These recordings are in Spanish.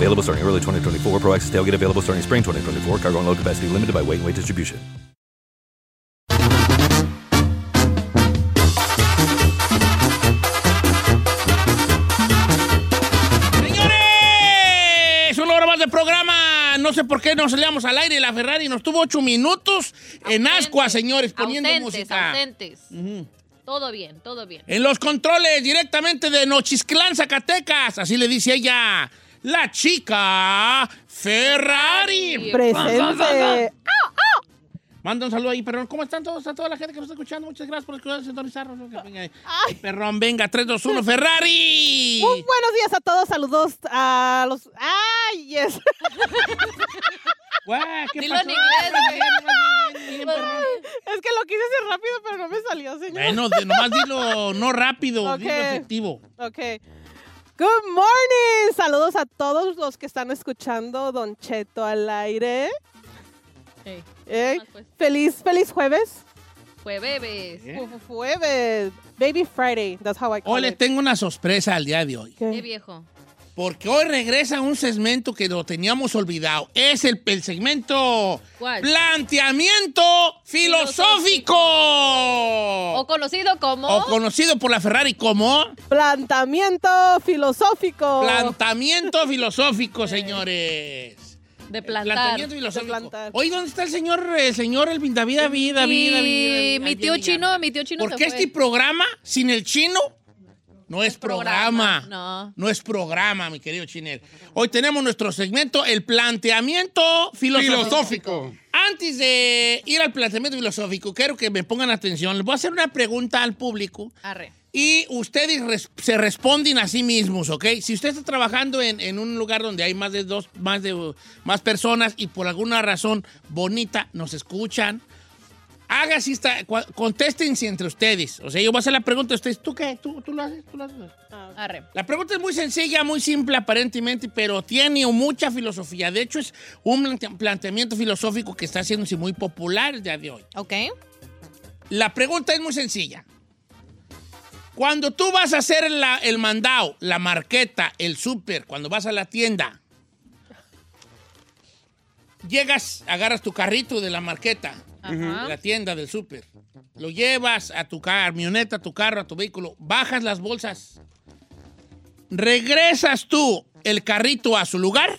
Available starting early 2024. Pro Access tailgate available starting spring 2024. Cargo and load capacity limited by weight and weight distribution. ¡Señores! Una hora más de programa. No sé por qué nos salíamos al aire. La Ferrari nos tuvo ocho minutos en ascua, señores, poniendo ausentes, música. ausentes. Todo bien, todo bien. En los controles directamente de Nochisclán, Zacatecas. Así le dice ella. La chica Ferrari. Presente. Manda un saludo ahí, perrón. ¿Cómo están todos? A toda la gente que nos está escuchando. Muchas gracias por escuchar, sintonizarnos. Venga, ahí. Perrón, venga, 3, 2, 1, Ferrari. Muy buenos días a todos. Saludos a los. ¡Ay, yes! Guau, ¿Qué Dilo pasó? en inglés, güey. Bien, bien, bien, perrón. Es que lo quise hacer rápido, pero no me salió, señor. Bueno, de- nomás dilo no rápido, Ok. dilo efectivo. Ok. Good morning. Saludos a todos los que están escuchando Don Cheto al aire. Ey, Eh, pues. Feliz, feliz jueves. ¿Eh? Fu- Jueves. Baby Friday. That's how I call Hoy le it. tengo una sorpresa al día de hoy. ¿Qué? Qué viejo. Porque hoy regresa un segmento que lo teníamos olvidado. Es el, el segmento ¿Cuál? Planteamiento Filosófico. O conocido como. O conocido por la Ferrari como Plantamiento filosófico. Planteamiento Filosófico, señores. de plantar. Planteamiento filosófico. De plantar. Hoy, ¿dónde está el señor, el señor, el David, David, David, David? Y mi tío chino, mi tío chino ¿Por se qué fue. este programa sin el chino no es programa? programa, no. No es programa, mi querido Chinel. Hoy tenemos nuestro segmento, el planteamiento filosófico. Filosófico. Antes de ir al planteamiento filosófico, quiero que me pongan atención. Les voy a hacer una pregunta al público Arre. y ustedes res- se responden a sí mismos, ¿ok? Si usted está trabajando en, en un lugar donde hay más de dos, más de más personas y por alguna razón bonita nos escuchan, haga así, está, cua- contéstense entre ustedes. O sea, yo voy a hacer la pregunta a ustedes. ¿Tú qué? ¿Tú, tú lo haces? ¿Tú lo haces? Arre. La pregunta es muy sencilla, muy simple aparentemente, pero tiene mucha filosofía. De hecho, es un plante- planteamiento filosófico que está haciéndose muy popular el día de hoy. Ok. La pregunta es muy sencilla. Cuando tú vas a hacer la- el mandado, la marqueta, el súper, cuando vas a la tienda, llegas, agarras tu carrito de la marqueta, Ajá. la tienda del súper, lo llevas a tu camioneta, a tu carro, a tu vehículo, bajas las bolsas, regresas tú el carrito a su lugar.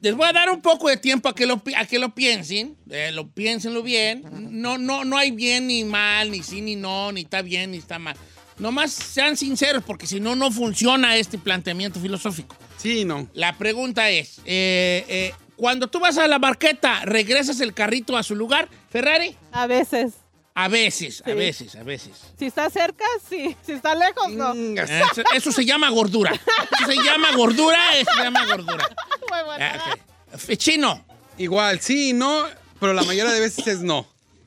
Les voy a dar un poco de tiempo a que lo, a que lo piensen, eh, lo piénsenlo bien. No, no, no hay bien ni mal, ni sí ni no, ni está bien ni está mal. Nomás sean sinceros, porque si no, no funciona este planteamiento filosófico. Sí, no. La pregunta es, eh, eh, cuando tú vas a la marqueta, ¿regresas el carrito a su lugar, Ferrari? A veces. A veces, a Sí. veces, a veces. Si está cerca, sí. Si está lejos, no. Chingas. Eso, eso se llama gordura. Eso se llama gordura, eso se llama gordura. Muy bueno. Ah, ok. Chino, Igual, sí, no, pero la mayoría de veces es no.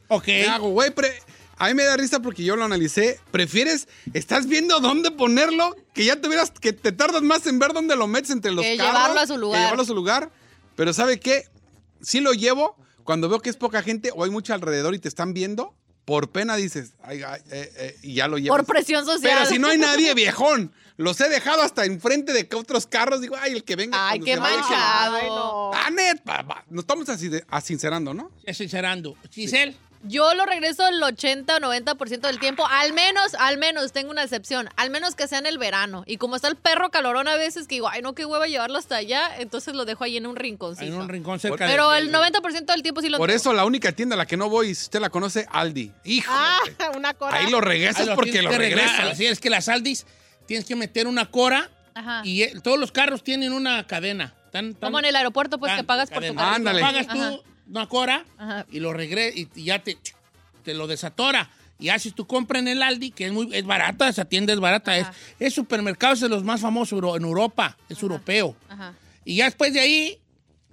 ok. ¿Qué hago, güey? A mí me da risa porque yo lo analicé. ¿Prefieres, estás viendo dónde ponerlo? Que ya tuvieras, que te tardas más en ver dónde lo metes entre los Que carros. llevarlo a su que lugar. llevarlo a su lugar. Pero ¿sabe qué? Sí lo llevo cuando veo que es poca gente o hay mucho alrededor y te están viendo. Por pena dices, ay, ay, eh, eh, y ya lo llevas. Por presión social. Pero si no hay nadie, viejón. Los he dejado hasta enfrente de otros carros. Digo, ay, el que venga. Ay, qué manchado. Ay, no. Ah, net, pa- pa. Nos estamos así de- asincerando, ¿no? Ya sincerando. Giselle, Yo lo regreso el 80 o 90% del tiempo. Al menos, al menos, tengo una excepción. Al menos que sea en el verano. Y como está el perro calorón a veces que digo, ay, no, qué hueva llevarlo hasta allá. Entonces lo dejo ahí en un rinconcito. En un rincón cerca Pero de... el 90% del tiempo sí lo Por tengo. eso la única tienda a la que no voy, si usted la conoce, Aldi. Hijo. Ah, una cora. Ahí lo regresas Ah, lo porque lo regresas. Así es que las Aldis tienes que meter una cora Ajá. y eh, todos los carros tienen una cadena. Tan, tan- Como en el aeropuerto, pues tan que pagas por tu carrito. Ándale. Pagas tú Ajá. Una cora Ajá. y lo regresas y, y ya te, te lo desatora. Y haces tu compra en el Aldi, que es muy es barata, esa tienda es barata. Es, es supermercado, es de los más famosos en Europa, es europeo. Ajá. Y ya después de ahí,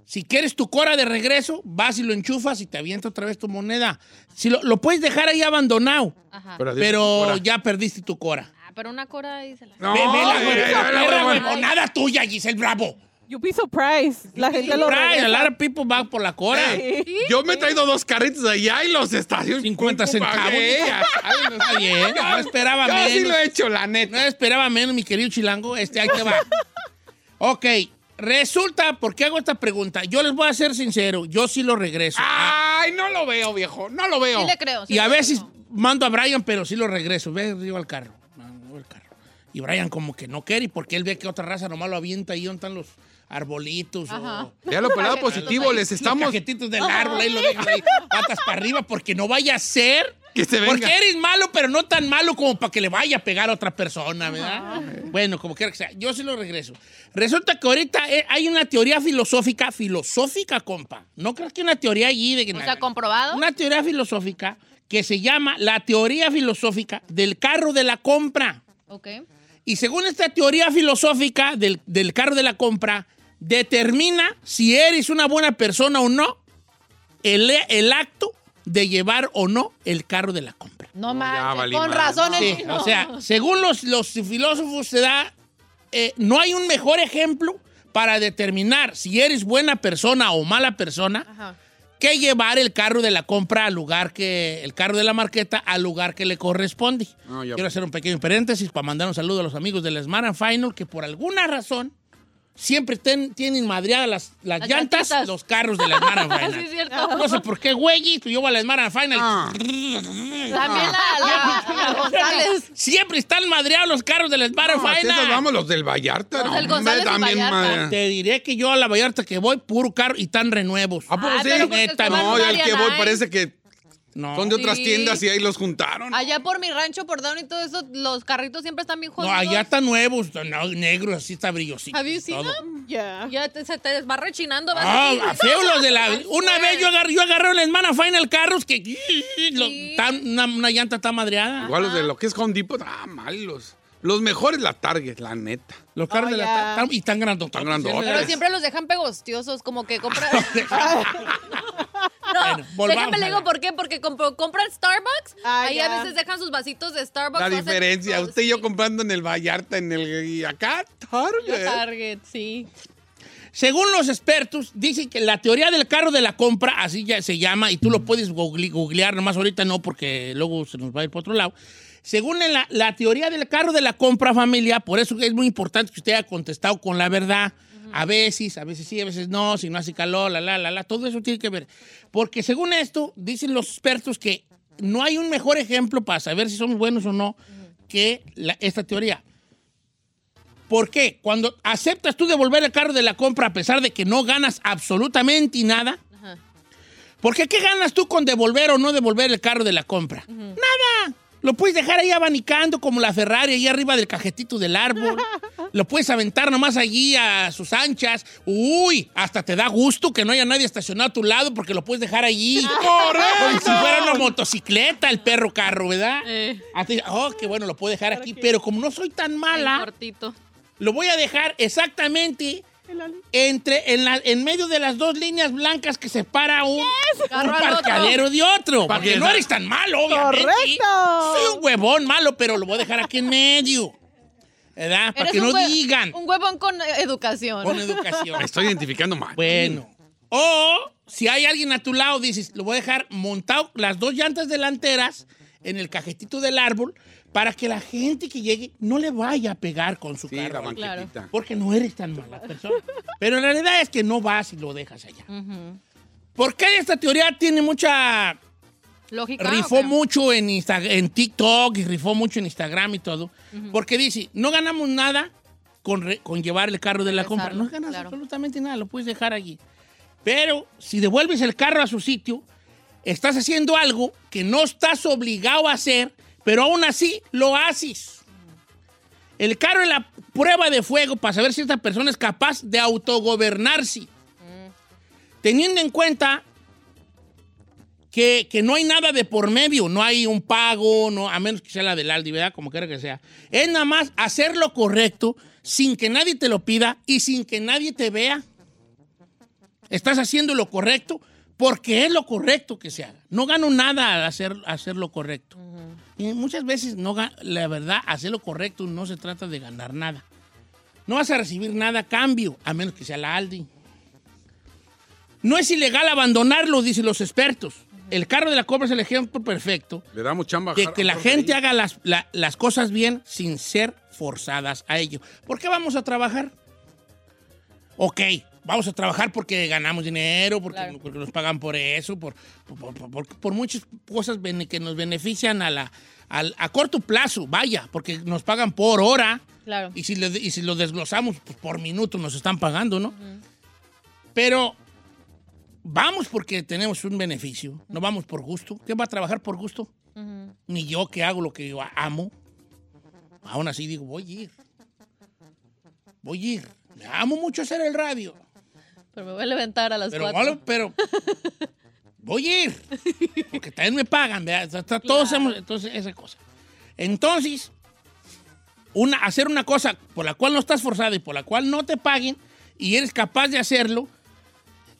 si quieres tu cora de regreso, vas y lo enchufas y te avienta otra vez tu moneda. Si lo, lo puedes dejar ahí abandonado, Ajá. Pero, ya perdiste tu cora. Ah, pero una cora ahí se la... No, Ve, ve la ve huevonada tuya, Giselle Bravo. You'd be surprised. La gente lo Right, a lot of people va por la cora. Yo me he traído dos carritos de allá y los estaciones. 50 centavos. Ay, no Está bien, no esperaba Yo sí menos. lo he hecho, la No neta. esperaba menos, mi querido chilango. Este, ahí te va. ok, resulta, ¿por qué hago esta pregunta? Yo les voy a ser sincero, yo sí lo regreso. Ah, Ay, no lo veo, viejo. No lo veo. Sí le creo. sí y a veces creo. mando a Brian, pero sí lo regreso. Ve arriba al carro. Mando al carro. Y Brian como que no quiere, porque él ve que otra raza nomás lo avienta ahí donde están los arbolitos Ajá. o... Ya lo por el lado positivo, les Los estamos. cajetitos del árbol, ahí lo dejan ahí, patas para arriba, porque no vaya a ser. Que se venga. Porque eres malo, pero no tan malo como para que le vaya a pegar a otra persona, ¿verdad? Bueno, como quiera que sea. Yo sí lo regreso. Resulta que ahorita eh, hay una teoría filosófica, filosófica, compa. No creas que una teoría allí de que O sea, comprobado. Una teoría filosófica que se llama la teoría filosófica del carro de la compra. Ok. Y según esta teoría filosófica del, del carro de la compra, determina si eres una buena persona o no el, el acto de llevar o no el carro de la compra. No valí Con madre. razón el Sí, chino. o sea, según los, los filósofos se da, eh, no hay un mejor ejemplo para determinar si eres buena persona o mala persona Ajá. que llevar el carro de la compra al lugar que, el carro de la marqueta al lugar que le corresponde. No, ya- Quiero hacer un pequeño paréntesis para mandar un saludo a los amigos del Smart and Final que por alguna razón siempre ten- tienen madreadas las, las, Las llantas, llantitas. los carros de la Sí, Final. No sé por qué, güey, tú llevas la Smart and Final. Ah. También la, la, la. Siempre están madreados los carros de la Smart and No, Final. vamos los del Vallarta. Los no, del González también, Vallarta. Te diré que yo a la Vallarta que voy, puro carro y tan renuevos. ¿A poco sí? Neta, No, yo al que voy ¿eh? parece que No. son de otras Sí. tiendas y ahí los juntaron. Allá por mi rancho, por Down y todo eso, los carritos siempre están bien No, jodidos. allá están nuevos, no, negros, así está brillosito. ¿Have you seen todo. them? Yeah. Ya te- se te va rechinando. vas Ah, a feo los de la. Una vez yo agarré, yo agarré en la hermana Final carros que. lo- Sí. tan- una, una llanta está madreada. Igual los de lo que es Home Depot, ah, malos. Los mejores la Target, la neta. Los carros Oh, de la. ya. tan- y tan grandotes. Tan grandotes. Pero siempre los dejan pegostiosos, como que compran... no, Bueno, volvamos déjame le digo por qué, porque compro- compran Starbucks, Ah, ahí ya. a veces dejan sus vasitos de Starbucks. La hacen- diferencia, oh, usted y yo comprando en el Vallarta, en el. Y acá, Target. Target, sí. Según los expertos, dicen que la teoría del carro de la compra, así ya se llama, y tú lo puedes googlear, nomás ahorita no, porque luego se nos va a ir por otro lado. Según la, la teoría del carro de la compra, familia, por eso es muy importante que usted haya contestado con la verdad. A veces, a veces sí, a veces no, si no hace calor, la, la, la, la, todo eso tiene que ver. Porque según esto, dicen los expertos que no hay un mejor ejemplo para saber si somos buenos o no que la- esta teoría. ¿Por qué? Cuando aceptas tú devolver el carro de la compra a pesar de que no ganas absolutamente nada, Ajá. porque ¿qué ganas tú con devolver o no devolver el carro de la compra? Nada. Lo puedes dejar ahí abanicando como la Ferrari ahí arriba del cajetito del árbol. Lo puedes aventar nomás allí a sus anchas. Uy, hasta te da gusto que no haya nadie estacionado a tu lado porque lo puedes dejar allí. Como si fuera una motocicleta el perro carro, ¿verdad? Eh. Oh, qué bueno, lo puedo dejar aquí. Pero como no soy tan mala, cortito. lo voy a dejar exactamente entre, en, la- en medio de las dos líneas blancas que separa un, al parqueadero de otro. Porque que no eres tan malo, obviamente. ¡Correcto! Soy un huevón malo, pero lo voy a dejar aquí en medio. ¿Verdad? Para Eres que no digan Un huevón con eh, educación. con educación. Me estoy identificando mal. Bueno. O si hay alguien a tu lado, dices, lo voy a dejar montado las dos llantas delanteras en el cajetito del árbol para que la gente que llegue no le vaya a pegar con su Sí, la carro. banquetita. Porque no eres tan mala persona. Pero la realidad es que no vas y lo dejas allá. ¿Por qué esta teoría tiene mucha ¿Lógica? rifó mucho en, Insta- en TikTok y rifó mucho en Instagram y todo. Porque dice, no ganamos nada con, con llevar el carro de la compra. No ganas claro. absolutamente nada, lo puedes dejar allí. Pero si devuelves el carro a su sitio, estás haciendo algo que no estás obligado a hacer, pero aún así lo haces. El carro es la prueba de fuego para saber si esta persona es capaz de autogobernarse. Teniendo en cuenta que, que no hay nada de por medio, no hay un pago, no, a menos que sea la del Aldi, ¿verdad? Como quiera que sea. Es nada más hacer lo correcto sin que nadie te lo pida y sin que nadie te vea. Estás haciendo lo correcto porque es lo correcto que se haga. No gano nada al hacer, hacer lo correcto. Y muchas veces, no, la verdad, hacer lo correcto no se trata de ganar nada. No vas a recibir nada a cambio, a menos que sea la Aldi. No es ilegal abandonarlo, dicen los expertos. El carro de la compra es el ejemplo perfecto Le damos chamba. de a que la gente haga las, la- las cosas bien sin ser forzadas a ello. ¿Por qué vamos a trabajar? Ok, vamos a trabajar porque ganamos dinero, porque, Claro. porque nos pagan por eso, por, por, por- por- por muchas cosas que nos benefician a, la, al- a corto plazo, vaya, porque nos pagan por hora. Claro. Y si, le- y si lo desglosamos, pues por minuto nos están pagando, ¿no? Pero vamos porque tenemos un beneficio, no vamos por gusto. ¿Qué va a trabajar por gusto? Ni yo que hago lo que yo amo. Aún así digo, voy a ir. Voy a ir. Me amo mucho hacer el radio. Pero me voy a levantar a las Pero, cuatro. pero voy a ir. Porque también me pagan, ¿verdad? Todos hacemos entonces, esa cosa. Entonces, una, hacer una cosa por la cual no estás forzado y por la cual no te paguen y eres capaz de hacerlo,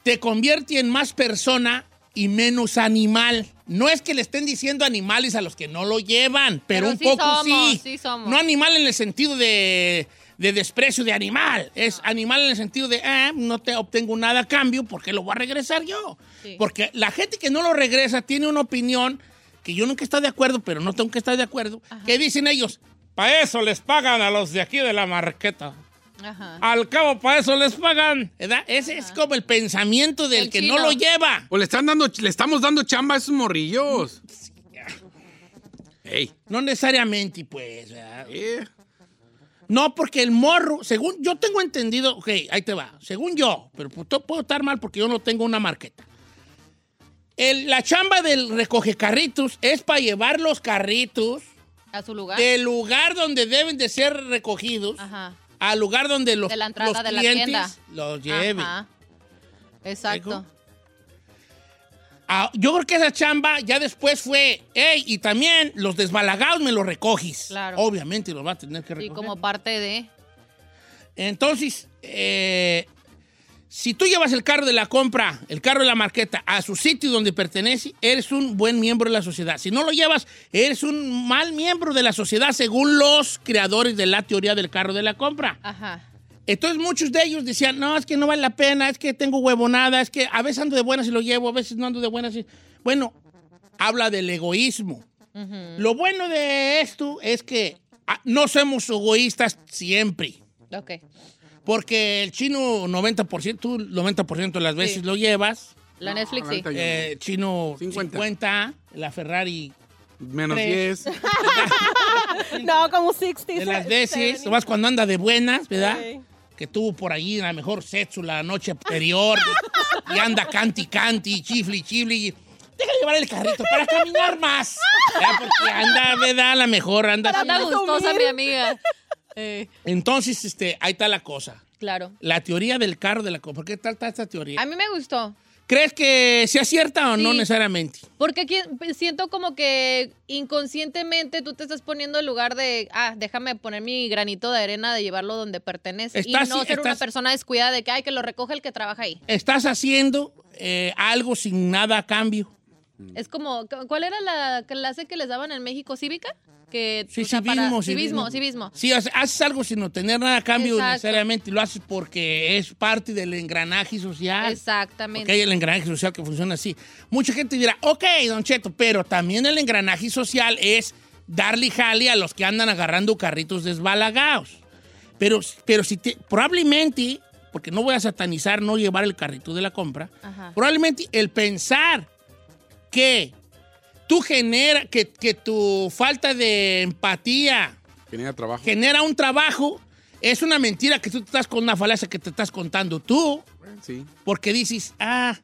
te convierte en más persona y menos animal. No es que le estén diciendo animales a los que no lo llevan, pero, Pero un sí poco somos, sí. sí somos. No animal en el sentido de, de desprecio de animal. Es animal en el sentido de, ah, no te obtengo nada a cambio porque lo voy a regresar yo. Sí. Porque la gente que no lo regresa tiene una opinión que yo nunca estoy de acuerdo, pero no tengo que estar de acuerdo, que dicen ellos, para eso les pagan a los de aquí de la marqueta. Ajá. Al cabo, para eso les pagan. ¿verdad? Ese es como el pensamiento del El que chino. no lo lleva. O le están dando, le estamos dando chamba a esos morrillos. Ey. No necesariamente, pues. ¿verdad? No, porque el morro, según yo tengo entendido, ok, ahí te va, según yo, pero puedo, puedo estar mal porque yo no tengo una marqueta. El- la chamba del recoge carritos es para llevar los carritos A su lugar. del lugar donde deben de ser recogidos Ajá. Al lugar donde los, De la entrada los de la clientes tienda. los lleven. Ajá. Exacto. Ah, yo creo que esa chamba ya después fue, hey, y también los desbalagados me los recoges. Claro. Obviamente los va a tener que recoger. como parte de. Entonces, eh, si tú llevas el carro de la compra, el carro de la marqueta, a su sitio donde pertenece, eres un buen miembro de la sociedad. Si no lo llevas, eres un mal miembro de la sociedad según los creadores de la teoría del carro de la compra. Ajá. Entonces muchos de ellos decían, no, es que no vale la pena, es que tengo huevonada, es que a veces ando de buenas y lo llevo, a veces no ando de buenas y... Bueno, habla del egoísmo. Lo bueno de esto es que ah, no somos egoístas siempre. Ok. Porque el chino 90%, tú 90% de las veces Sí. lo llevas. La No, Netflix sí. Eh, chino 50. 50. la Ferrari Menos Tres. 10. No, como 60. de las veces, 70. nomás cuando anda de buenas, ¿verdad? Sí. Que tuvo por ahí la mejor sexo la noche anterior y anda canti canti, chifli chifli. Deja llevar el carrito para caminar más. ¿verdad? Porque anda, ¿verdad? La mejor anda. Anda gustosa mi amiga. Eh, Entonces, este, ahí está la cosa. claro. La teoría del carro de la. ¿Por qué tal está esta teoría? A mí me gustó. ¿Crees que sea cierta o no necesariamente? Porque aquí siento como que inconscientemente tú te estás poniendo en lugar de, ah, déjame poner mi granito de arena de llevarlo donde pertenece. Estás- y no ser una persona descuidada de que, ay, que lo recoge el que trabaja ahí. Estás haciendo eh, algo sin nada a cambio. Es como, ¿cuál era la clase que les daban en México? ¿Cívica? Que, Sí, o sea, para- civismo, civismo, civismo. Sí, hace- haces algo sin obtener nada a cambio Exacto. necesariamente. Lo haces porque es parte del engranaje social. Exactamente. Porque hay el engranaje social que funciona así. Mucha gente dirá, ok, don Cheto, pero también el engranaje social es darle jale a los que andan agarrando carritos desbalagados. Pero, pero si te, probablemente, porque no voy a satanizar no llevar el carrito de la compra, Ajá. probablemente el pensar que tú genera, que, que tu falta de empatía Tenía trabajo. genera un trabajo, es una mentira que tú te estás con una falacia que te estás contando tú, Sí. porque dices, ah,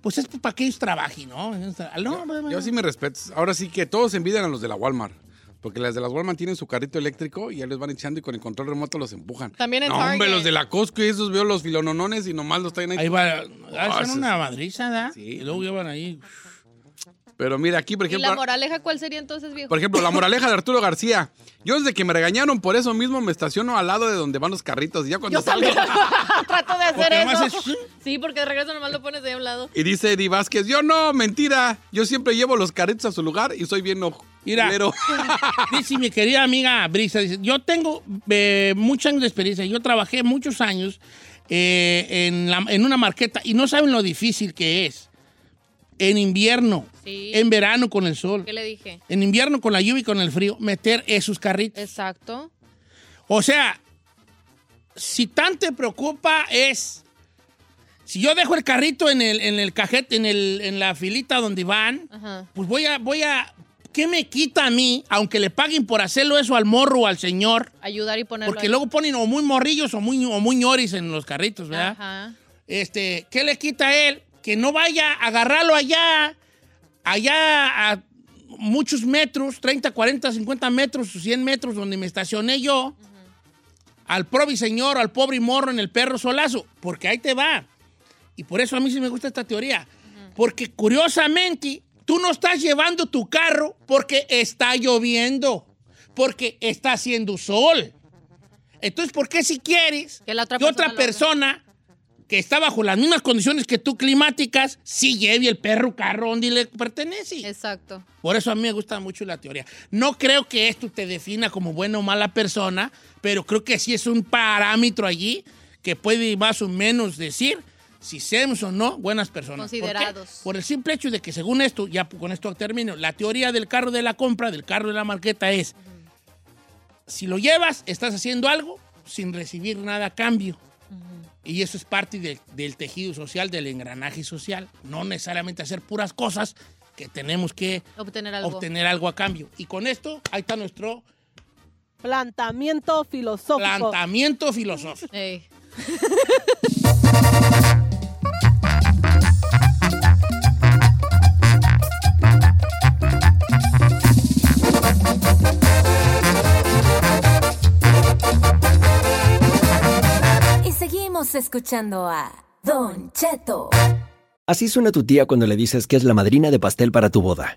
pues es para que ellos trabajen, ¿no? No, Yo sí me respeto. Ahora sí que todos envidian a los de la Walmart. Porque las de las Walmart tienen su carrito eléctrico y ya les van echando y con el control remoto los empujan. También en no, hombre, Target. los de la Costco y esos veo los filononones y nomás los traen ahí. Ahí va, Ah, hacen una madriza, ¿da? Sí. Y luego llevan ahí. Pero mira, aquí, por ¿Y la ejemplo, moraleja cuál sería entonces, viejo? por ejemplo, la moraleja de Arturo García. Yo desde que me regañaron por eso mismo me estaciono al lado de donde van los carritos. Y ya cuando Yo salgo. trato de hacer eso. es- Sí, porque de regreso nomás lo pones ahí a un lado. Y dice Eddie Vázquez, yo no, mentira. Yo siempre llevo los carritos a su lugar y soy bien ojo. Mira. culero". Dice mi querida amiga Brisa, dice, yo tengo eh, muchos años de experiencia. Yo trabajé muchos años eh, en, la- en una marqueta y no saben lo difícil que es. En invierno, Sí. en verano con el sol, ¿Qué le dije? en invierno con la lluvia y con el frío, meter esos carritos. Exacto. O sea, si tan te preocupa es... Si yo dejo el carrito en el, en el cajete, en, el, en la filita donde van, Ajá. pues voy a, voy a... ¿Qué me quita a mí, aunque le paguen por hacerlo eso al morro o al señor? Ayudar y ponerlo Porque ahí. luego ponen o muy morrillos o muy, o muy ñoris en los carritos, ¿verdad? Ajá. Este, ¿qué le quita a él? Que no vaya a agarrarlo allá, allá a muchos metros, 30, 40, 50 metros, 100 metros donde me estacioné yo, al pobre señor, al pobre morro en el perro solazo, porque ahí te va. Y por eso a mí sí me gusta esta teoría. Porque curiosamente, tú no estás llevando tu carro porque está lloviendo, porque está haciendo sol. Entonces, ¿por qué si quieres Que la otra que otra persona que está bajo las mismas condiciones que tú climáticas, sí lleve el perro carro donde le pertenece? Exacto. Por eso a mí me gusta mucho la teoría. No creo que esto te defina como buena o mala persona, pero creo que sí es un parámetro allí que puede más o menos decir si somos o no buenas personas. Considerados. Por, el simple hecho de que según esto, ya con esto termino, la teoría del carro de la compra, del carro de la marqueta es, si lo llevas, estás haciendo algo sin recibir nada a cambio. Y eso es parte de- del tejido social, del engranaje social. No necesariamente hacer puras cosas que tenemos que Obtener algo. obtener algo a cambio. Y con esto, ahí está nuestro Plantamiento filosófico. planteamiento filosófico. Ey. seguimos escuchando a Don Cheto. Así suena tu tía cuando le dices que es la madrina de pastel para tu boda.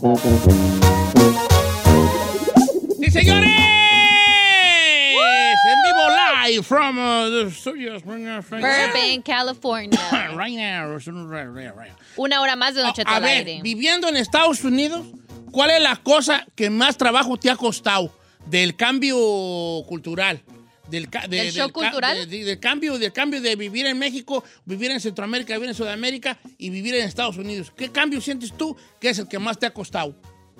¡Sí, señores! En vivo live from uh, the studios. Burbank, California. Right now. Una hora más de Don Cheto A al ver, aire. viviendo en Estados Unidos, ¿cuál es la cosa que más trabajo te ha costado del cambio cultural? Del, ca- de- ¿Del shock ca- cultural? de- de- del cambio, del cambio de vivir en México, vivir en Centroamérica, vivir en Sudamérica y vivir en Estados Unidos. ¿Qué cambio sientes tú que es el que más te ha costado?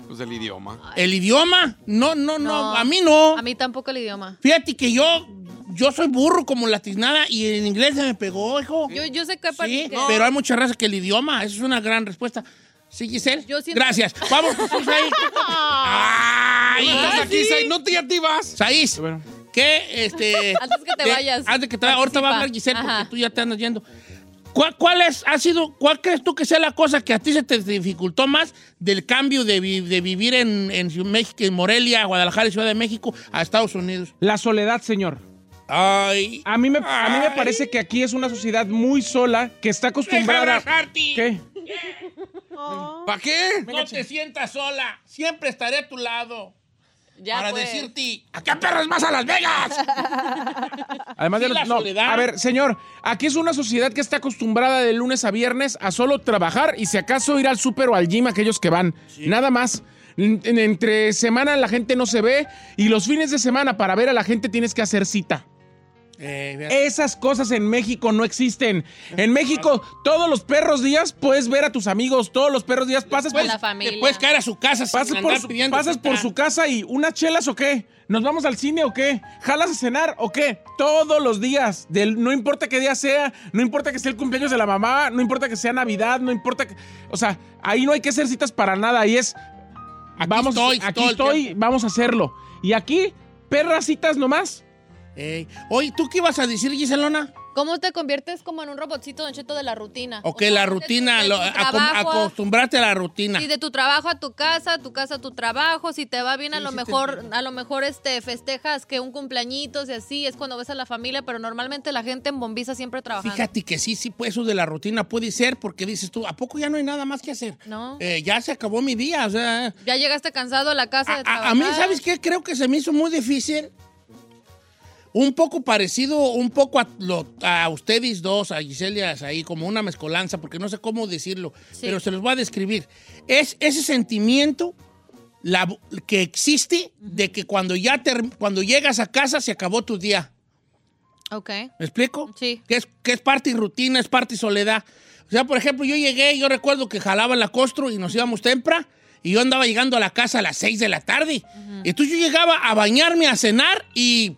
Pues el idioma. ¿El idioma? No, no, no, No. a mí no. A mí tampoco el idioma. Fíjate que yo, yo soy burro como latiznada y en inglés se me pegó, hijo. Yo, yo sé que... Sí, que- pero hay mucha raza que el idioma, eso es una gran respuesta. ¿Sí, Giselle? Yo siento- Gracias. Vamos, Jesús, ahí. ¡Ay! Estás aquí, Sai, no te activas. Saiz, ¿qué, este... Antes que te de- vayas, Antes que te vayas, ahorita va a hablar. Giselle porque tú ya te andas yendo. ¿Cuál, cuál es, ha sido, cuál crees tú que sea la cosa que a ti se te dificultó más del cambio de, vi- de vivir en, en México, en Morelia, Guadalajara y Ciudad de México a Estados Unidos? La soledad, señor. Ay. A mí, me, a mí me parece que aquí es una sociedad muy sola que está Deja acostumbrada. abrazarte. ¿Qué? Oh. ¿Para qué? No te sientas sola. Siempre estaré a tu lado. Ya, para pues. decirte, ¿a qué perros más a Las Vegas? Además Sí, de la los- no, soledad. A ver, señor, aquí es una sociedad que está acostumbrada de lunes a viernes a solo trabajar y si acaso ir al súper o al gym aquellos que van. Nada más. En- en- entre semana la gente no se ve y los fines de semana para ver a la gente tienes que hacer cita. Eh. Esas cosas en México no existen. En México, todos los perros días puedes ver a tus amigos, todos los perros días pasas por, la familia. Te puedes caer a su casa sin pasas andar por, su, pidiendo pasas por su casa y unas chelas o qué? ¿Nos vamos al cine o qué? ¿Jalas a cenar o qué? Todos los días. Del, no importa qué día sea, no importa que sea el cumpleaños de la mamá, no importa que sea Navidad, no importa que. O sea, ahí no hay que hacer citas para nada. Ahí es. Aquí vamos, estoy, aquí estoy, vamos a hacerlo. Y aquí, perras citas nomás. Ey. Oye, ¿tú qué ibas a decir, Giselona? ¿Cómo te conviertes como en un robotcito, Don Cheto, de la rutina? O O que sea, la rutina, lo- trabajo acostumbrarte a la rutina. Sí, de tu trabajo a tu casa, tu casa a tu trabajo, si te va bien a lo sí mejor, a lo mejor este festejas que un cumpleañitos y así, es cuando ves a la familia, pero normalmente la gente en Bombiza siempre trabajando. Fíjate que sí, sí, pues eso de la rutina puede ser porque dices tú, ¿a poco ya no hay nada más que hacer? No. Eh, ya se acabó mi día, o sea... Ya llegaste cansado a la casa de a- trabajar. a mí, ¿sabes qué? Creo que se me hizo muy difícil. Un poco parecido, un poco a, lo- a ustedes dos, a Giselia, ahí, como una mezcolanza, porque no sé cómo decirlo, Sí. pero se los voy a describir. Es ese sentimiento la- que existe de que cuando ya ter- cuando llegas a casa se acabó tu día. Ok. ¿Me explico? Sí. Que es, que es parte y rutina, es parte y soledad. O sea, por ejemplo, yo llegué, yo recuerdo que jalaba la costro y nos íbamos temprano y yo andaba llegando a la casa a las 6 de la tarde. Entonces yo llegaba a bañarme, a cenar y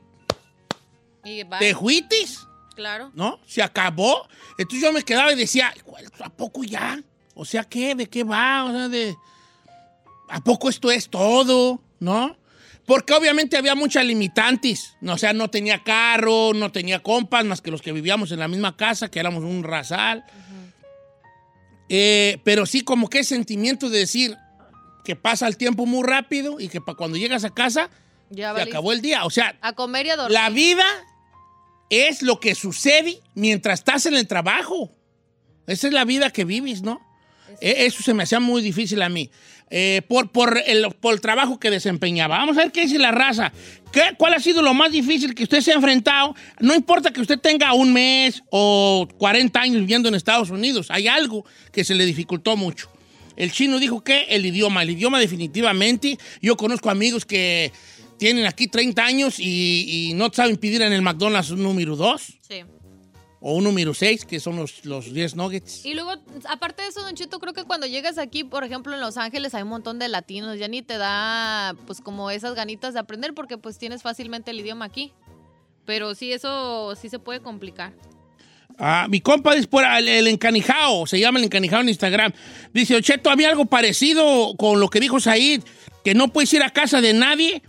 Y bye. te juitis, Claro. ¿no? Se acabó. Entonces yo me quedaba y decía, "¿Cuál- ¿a poco ya? O sea, ¿qué? ¿De qué va? O sea, de... ¿A poco esto es todo? ¿No? Porque obviamente había muchas limitantes. O sea, no tenía carro, no tenía compas, más que los que vivíamos en la misma casa, que éramos un rasal. Eh, pero sí como que sentimiento de decir que pasa el tiempo muy rápido y que cuando llegas a casa Ya se valiste. acabó el día. O sea, A comer y a dormir. la vida es lo que sucede mientras estás en el trabajo. Esa es la vida que vives, ¿no? Eso se me hacía muy difícil a mí. Eh, por, por, el, por el trabajo que desempeñaba. Vamos a ver qué dice la raza. ¿Qué, ¿Cuál ha sido lo más difícil que usted se ha enfrentado? No importa que usted tenga un mes o 40 años viviendo en Estados Unidos. Hay algo que se le dificultó mucho. El chino dijo que el idioma, el idioma definitivamente. Yo conozco amigos que tienen aquí 30 años y, y no saben pedir en el McDonald's un número 2 Sí. o un número 6, que son los, los 10 nuggets. Y luego, aparte de eso, Don Cheto, creo que cuando llegas aquí, por ejemplo, en Los Ángeles hay un montón de latinos, ya ni te da, pues, como esas ganitas de aprender porque, pues, tienes fácilmente el idioma aquí. Pero sí, eso sí se puede complicar. Ah, mi compa dice por el, el encanijao, se llama el encanijao en Instagram. Dice, Ocheto, había algo parecido con lo que dijo Said, que no puedes ir a casa de nadie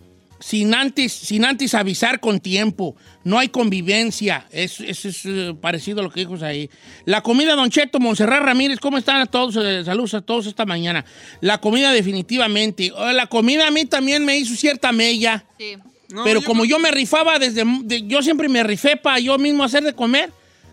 sin antes, sin antes avisar con tiempo. No hay convivencia. Es, es, es, eh, parecido a lo que dijo Said. La comida, Don Cheto, Montserrat Ramírez, ¿cómo están a todos? Eh, saludos a todos esta mañana. La comida definitivamente. Oh, La comida a mí también me hizo cierta mella. Sí. No, Pero yo como yo me rifaba desde... de- yo siempre me rifé para yo mismo hacer de comer.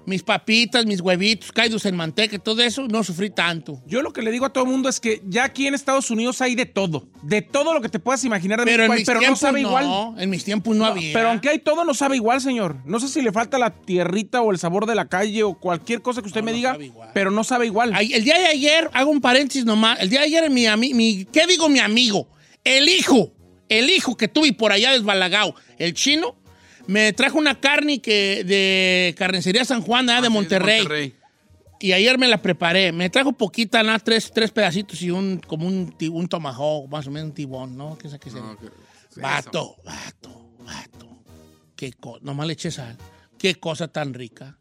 Mis papitas, mis huevitos, caídos en manteca todo eso, no sufrí tanto. Yo lo que le digo a todo el mundo es que ya aquí en Estados Unidos hay de todo. De todo lo que te puedas imaginar de Pero en México hay, mis pero no tiempos sabe no, igual. en mis tiempos no, No, había. Pero aunque hay todo, no sabe igual, señor. No sé si le falta la tierrita o el sabor de la calle o cualquier cosa que usted No, me no diga, pero no sabe igual. El día de ayer, hago un paréntesis nomás, el día de ayer mi amigo, mi, ¿qué digo mi amigo? El hijo, el hijo que tuve por allá desbalagado, el chino, me trajo una carne que de Carnicería San Juan, allá de Ah, sí, Monterrey. y ayer me la preparé. Me trajo poquita, nada, tres, tres pedacitos y un, como un, un tomahawk, más o menos un tibón, ¿no? ¿Qué es qué? No, que- Vato, vato, vato. Qué cosa, nomás le eché sal. Qué cosa tan rica.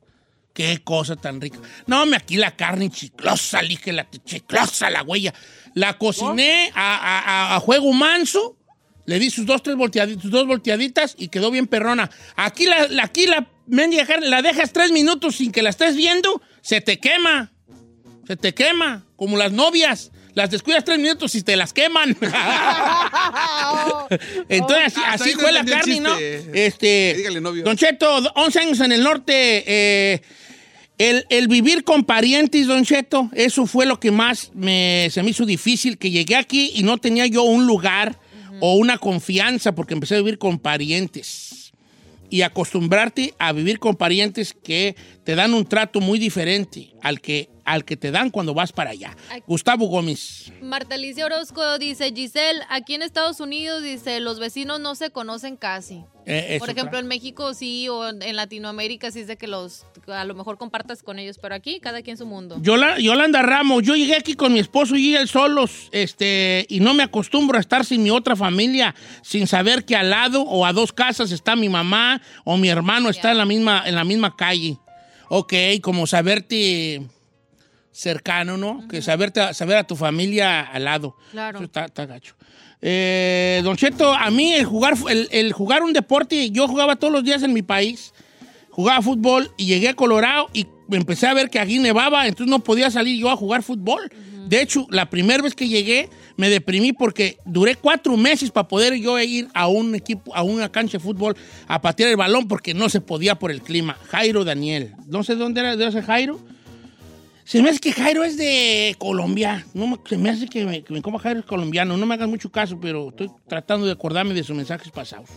Qué cosa tan rica. No, me aquí la carne chiclosa, dije la chiclosa, la huella. La cociné a, a- a- a juego manso. Le di sus dos, tres volteaditas, sus dos volteaditas y quedó bien perrona. Aquí la, la- aquí la mendiga carne la dejas tres minutos sin que la estés viendo, se te quema. Se te quema, como las novias. Las descuidas tres minutos y te las queman. Entonces, así, no fue la carne, ¿no? Este, Dígale, novio. Don Cheto, 11 años en el norte. eh, el, el vivir con parientes, Don Cheto, eso fue lo que más me, se me hizo difícil, que llegué aquí y no tenía yo un lugar o una confianza porque empecé a vivir con parientes. Y acostumbrarte a vivir con parientes que te dan un trato muy diferente al que, al que te dan cuando vas para allá. Gustavo Gómez. Marta Alicia Orozco dice, Giselle, aquí en Estados Unidos, dice, los vecinos no se conocen casi. Eh, Por ejemplo, claro. en México sí, o en Latinoamérica sí es de que los, a lo mejor compartas con ellos, pero aquí cada quien su mundo. Yola- Yolanda Ramos, yo llegué aquí con mi esposo y él solos, este, y no me acostumbro a estar sin mi otra familia, sin saber que al lado o a dos casas está mi mamá o mi hermano está en la misma, en la misma calle. Ok, como saberte cercano, ¿no? Que saberte, saber a tu familia al lado. Claro. Eso está, está gacho. Eh, don Cheto, a mí el jugar, el, el jugar un deporte, yo jugaba todos los días en mi país, jugaba fútbol y llegué a Colorado y empecé a ver que aquí nevaba, entonces no podía salir yo a jugar fútbol. De hecho, la primera vez que llegué me deprimí porque duré cuatro meses para poder yo ir a un equipo, a una cancha de fútbol a patear el balón porque no se podía por el clima. Jairo Daniel, no sé dónde era de ese Jairo. Se me hace que Jairo es de Colombia. No me- se me hace que me, que me coma Jairo es colombiano. No me hagan mucho caso, pero estoy tratando de acordarme de sus mensajes pasados.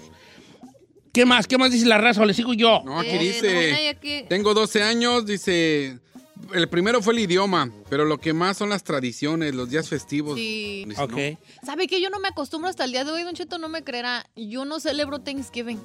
¿Qué más? ¿Qué más dice la raza? ¿O le sigo yo? No, aquí Eh, dice, aquí- tengo 12 años, dice, el primero fue el idioma, pero lo que más son las tradiciones, los días festivos. Sí. Dice, Ok. no. ¿Sabe que yo no me acostumbro hasta el día de hoy, Don Cheto? No me creerá. Yo no celebro Thanksgiving.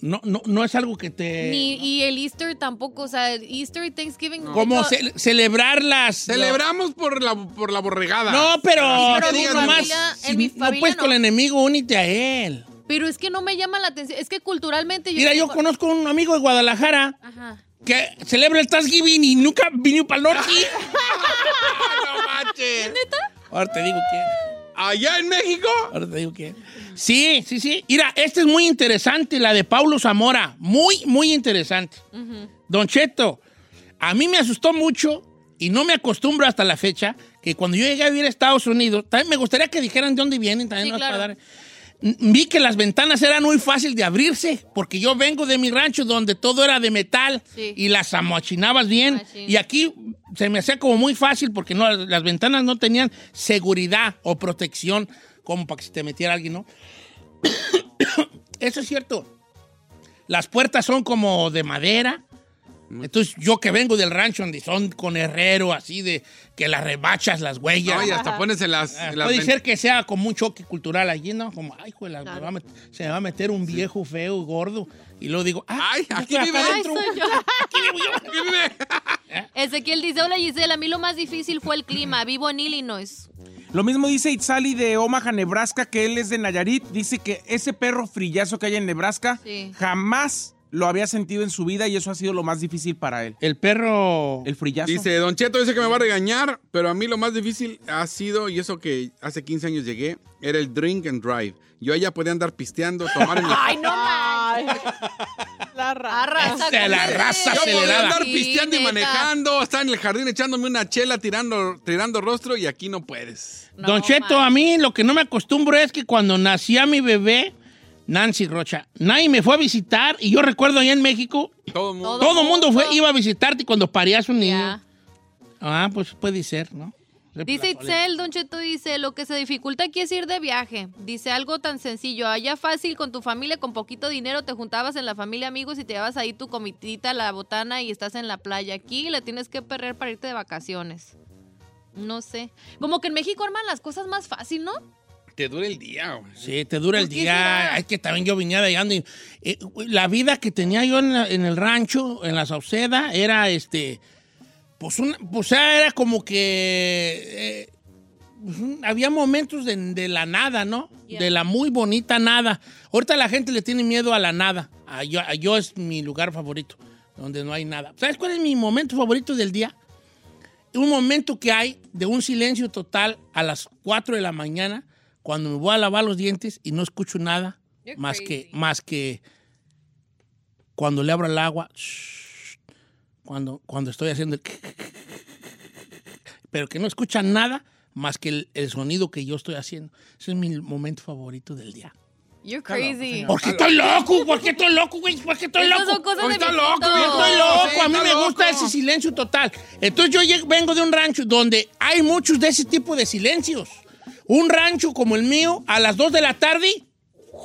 No, no, no es algo que te... Ni, y el Easter tampoco. O sea, Easter y Thanksgiving. de Como ce- celebrar las... Celebramos por la, por la borregada. No, pero... Pero te mi digo familia- nomás, en mi si no puedes no. con el enemigo, únete a él. Pero es que no me llama la atención. Es que culturalmente yo. Mira, yo conozco un amigo de Guadalajara Ajá. que celebra el Thanksgiving y nunca vino para el norte. no manches. Ahora te digo quién. Allá en México. Ahora te digo quién. Sí, sí, sí. Mira, esta es muy interesante, la de Paulo Zamora. Muy, muy interesante. Don Cheto, a mí me asustó mucho y no me acostumbro hasta la fecha que cuando yo llegué a vivir a Estados Unidos, también me gustaría que dijeran de dónde vienen, también Sí, nos claro. dar- Vi que las ventanas eran muy fácil de abrirse, porque yo vengo de mi rancho donde todo era de metal Sí. y las amochinabas bien. Y aquí se me hacía como muy fácil porque no, las ventanas no tenían seguridad o protección como para que se te metiera alguien, ¿no? Eso es cierto. Las puertas son como de madera. Entonces, yo que vengo del rancho donde son con herrero, así de que las rebachas, las huellas. No, y hasta pones en las... Ah, en las puede ser que sea como un choque cultural allí, ¿no? Como, ay, juela, me va a met- se me va a meter un viejo feo, gordo. Y luego digo, ah, Ay, aquí vive. Ay, adentro. soy yo. Aquí vivo yo. Ezequiel dice: Hola Gisela, a mí lo más difícil fue el clima. Vivo en Illinois. Lo mismo dice Itzali de Omaha, Nebraska, que él es de Nayarit. Dice que ese perro frillazo que hay en Nebraska Sí. jamás lo había sentido en su vida y eso ha sido lo más difícil para él. El perro. El frillazo. Dice, Don Cheto dice que me va a regañar, pero a mí lo más difícil ha sido, y eso que hace 15 años llegué, era el drink and drive. Yo allá podía andar pisteando, tomar en mi... Ay, no Ay, la raza. Esa, con la raza Yo podía acelerada. andar Sí, pisteando y neta. manejando, estar en el jardín echándome una chela, tirando, tirando rostro, y aquí no puedes. No, Don Cheto, man. a mí lo que no me acostumbro es que cuando nacía mi bebé, Nancy Rocha, nadie me fue a visitar y yo recuerdo allá en México, Todo el mundo. Todo todo el mundo mundo. fue, iba a visitarte cuando parías un niño. Ah, pues puede ser, ¿no? Dice Itzel, Don Cheto dice, lo que se dificulta aquí es ir de viaje. Dice algo tan sencillo, allá fácil con tu familia, con poquito dinero, te juntabas en la familia amigos y te llevas ahí tu comitita, la botana y estás en la playa. Aquí le tienes que perrer para irte de vacaciones. No sé. Como que en México arman las cosas más fácil, ¿no? Te dura el día, güey. Sí, te dura el ¿Por qué día. será? Es que también yo venía de allá. donde- eh, la vida que tenía yo en, la- en el rancho, en la Sauceda, era este. Pues, una, pues era como que eh, pues, un- había momentos de, de la nada, ¿no? Yeah. De la muy bonita nada. Ahorita la gente le tiene miedo a la nada. A yo, a yo es mi lugar favorito, donde no hay nada. ¿Sabes cuál es mi momento favorito del día? Un momento que hay de un silencio total a las 4 de la mañana, cuando me voy a lavar los dientes y no escucho nada, You're más crazy. que, más que cuando le abro el agua, shh, cuando, cuando estoy haciendo el... Pero que no escuchan nada más que el, el sonido que yo estoy haciendo. Ese es mi momento favorito del día. You're crazy. Porque estoy loco, porque estoy loco, güey, porque estoy Estas loco. son cosas de viejito. loco, Yo estoy loco, Sí, a mí me gusta ese silencio total. Entonces yo llego- vengo de un rancho donde hay muchos de ese tipo de silencios. Un rancho como el mío, a las 2 de la tarde,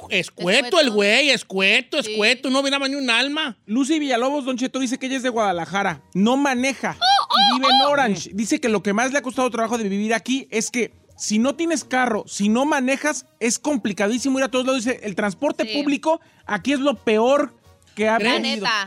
escueto Escueto. el güey, escueto, Sí. escueto, no miraba ni un alma. Lucy Villalobos, Don Cheto, dice que ella es de Guadalajara. No maneja y vive en Orange. Dice que lo que más le ha costado trabajo de vivir aquí es que si no tienes carro, si no manejas, es complicadísimo ir a todos lados. Dice, el transporte Sí. público aquí es lo peor que ha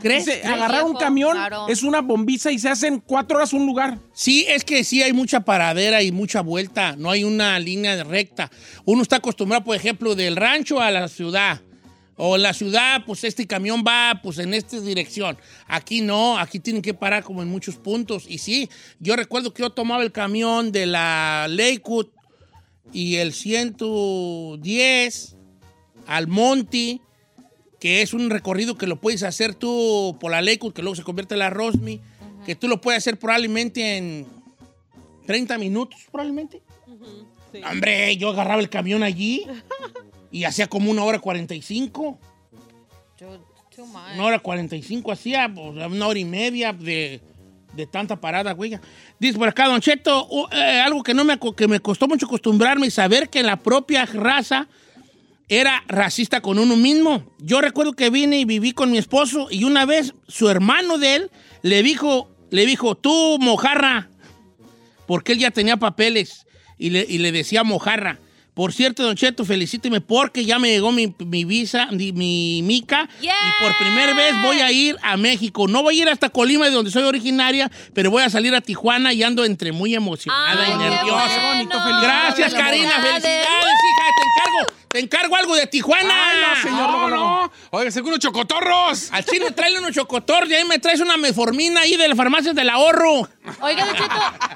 ¿Crees? agarrar un camión claro. es una bombiza y se hacen cuatro horas un lugar. Sí, es que sí hay mucha paradera y mucha vuelta, no hay una línea de recta. Uno está acostumbrado, por ejemplo, del rancho a la ciudad. O la ciudad, pues este camión va pues en esta dirección. Aquí no, aquí tienen que parar como en muchos puntos. Y sí, yo recuerdo que yo tomaba el camión de la Lakewood y el 110 al Monte, que es un recorrido que lo puedes hacer tú por la Lakewood, que luego se convierte en la Rosme, que tú lo puedes hacer probablemente en 30 minutos, probablemente. Sí. Hombre, yo agarraba el camión allí y hacía como una hora 45. Yo- too much. Una hora 45 hacía, pues, una hora y media de, de tanta parada, güey. Dice por acá, Don Cheto, uh, eh, algo que, no me, que me costó mucho acostumbrarme y saber que la propia raza era racista con uno mismo. Yo recuerdo que vine y viví con mi esposo y una vez su hermano de él le dijo, le dijo, tú, mojarra, porque él ya tenía papeles y le, y le decía mojarra. Por cierto, Don Cheto, felicíteme porque ya me llegó mi, mi visa, mi, mi mica, y por primera vez voy a ir a México. No voy a ir hasta Colima, de donde soy originaria, pero voy a salir a Tijuana y ando entre muy emocionada Ay, y nerviosa. bueno. Gracias, Karina, felicidades, hija, te encargo, te encargo algo de Tijuana. Ay, no, señor, luego, luego. no. Oiga, según unos chocotorros. Al chino tráele unos chocotorros y ahí me traes una meformina ahí de las farmacias del ahorro. Oiga, Don Cheto,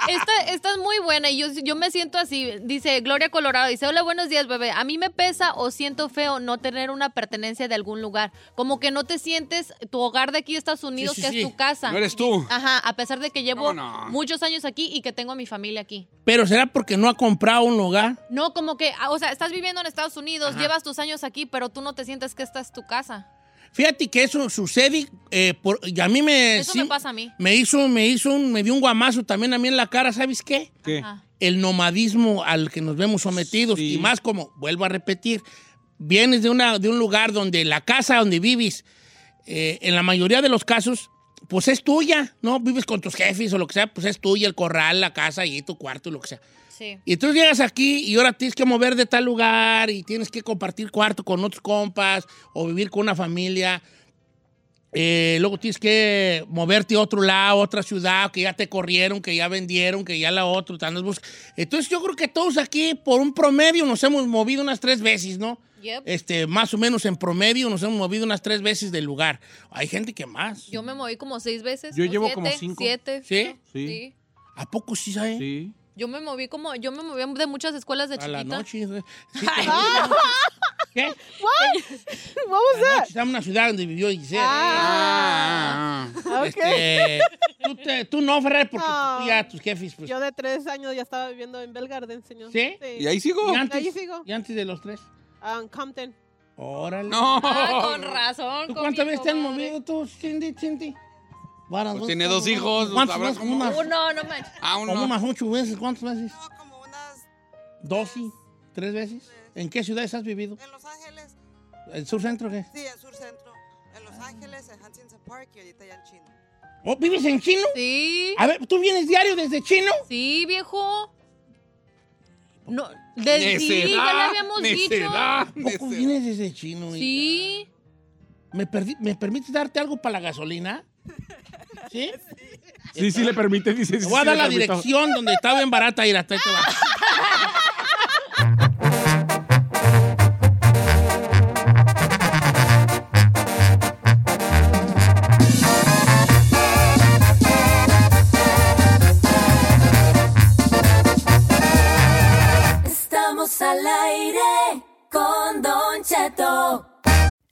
esta, esta es muy buena y yo, yo me siento así. Dice Gloria Colorado, dice, hola, buenos días, bebé. A mí me pesa o siento feo no tener una pertenencia de algún lugar. Como que no te sientes tu hogar de aquí de Estados Unidos, sí, que sí. es tu casa. No eres tú. Ajá, a pesar de que llevo No, no. muchos años aquí y que tengo a mi familia aquí. Pero será porque no ha comprado un lugar. No, como que, ah, o sea, estás viviendo en Estados Unidos, llevas tus años aquí, pero tú no te sientes que esta es tu casa. Fíjate que eso sucede, eh, por- y a mí me... Eso sí, me pasa a mí. Me hizo, me hizo un, me dio un guamazo también a mí en la cara, ¿sabes qué? ¿Qué? Ajá. El nomadismo al que nos vemos sometidos Sí. y más como, vuelvo a repetir, vienes de, una, de un lugar donde la casa donde vives, eh, en la mayoría de los casos, pues es tuya, ¿no? Vives con tus jefes o lo que sea, pues es tuya el corral, la casa y tu cuarto y lo que sea. Sí. Y tú llegas aquí y ahora tienes que mover de tal lugar y tienes que compartir cuarto con otros compas o vivir con una familia. Eh, luego tienes que moverte a otro lado, a otra ciudad, que ya te corrieron, que ya vendieron, que ya la otra. Entonces yo creo que todos aquí, por un promedio, nos hemos movido unas tres veces, ¿no? Yep. Este, más o menos en promedio nos hemos movido unas tres veces del lugar. Hay gente que más. Yo me moví como seis veces. Yo llevo siete, como cinco. Siete. ¿Sí? Sí. Sí. ¿A poco sí sabes? Sí. Yo me moví como, yo me moví de muchas escuelas de A la chiquita. noche. güey. Sí, Ay. te- ¿Qué? What was that? Está en una ciudad donde vivió Giselle. Ah, ok. Este, tú, te- tú no, Ferrer, porque No. tú ya tus jefes, pues. Yo de tres años ya estaba viviendo en Belgarden, señor. ¿Sí? Y ahí sigo. ¿Y antes, Ahí sigo. ¿Y antes de los tres? Ah, en Compton. Órale. No. Ah, con razón. ¿Tú con cuántas veces te han movido tú, Cindy, Cindy? Varas, Pues tiene dos hijos, ¿Cuántas sabrás veces? Como unas, Uno, no manches. Ah, como uno. unas ocho veces. ¿Cuántas veces? No, como unas. ¿Doce? ¿Tres veces? ¿En qué ciudades has vivido? En Los Ángeles. ¿El sur centro qué? Sí, en Sur Centro. En Los Ángeles, en Huntington Park y ahorita ya en Chino. ¿Oh, ¿Vives en Chino? Sí. A ver, ¿tú vienes diario desde Chino? Sí, viejo. No, del sí, ya le habíamos dicho. necedad, ¿Poco necedad. vienes desde Chino? hija? Sí. ¿Me, ¿Me permites darte algo para la gasolina? ¿Sí? Sí, sí le permite, dice. Voy a dar la dirección donde está bien barata ir hasta ahí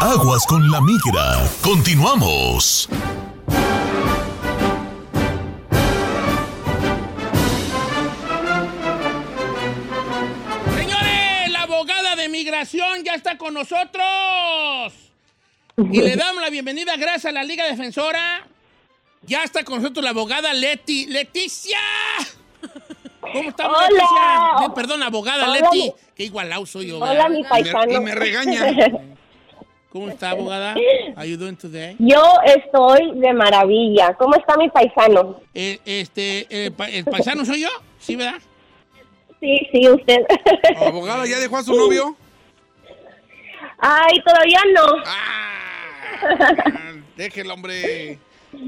Aguas con la migra. Continuamos. Señores, la abogada de migración ya está con nosotros. Y le damos la bienvenida gracias a la Liga Defensora. Ya está con nosotros la abogada Leti. ¡Leticia! ¿Cómo estamos, Hola. Leticia? Eh, Perdón, abogada Hola, Leti. mi- Que igualao soy yo. Hola, ¿verdad? mi paisano. Y me regaña. ¿Cómo está, abogada? How you doing today? Yo estoy de maravilla. ¿Cómo está mi paisano? Eh, este, eh, pa- ¿el paisano soy yo? ¿Sí, verdad? Sí, sí, usted. Abogada, ¿ya dejó a su novio? Ay, todavía no. Ah, Déjelo, hombre.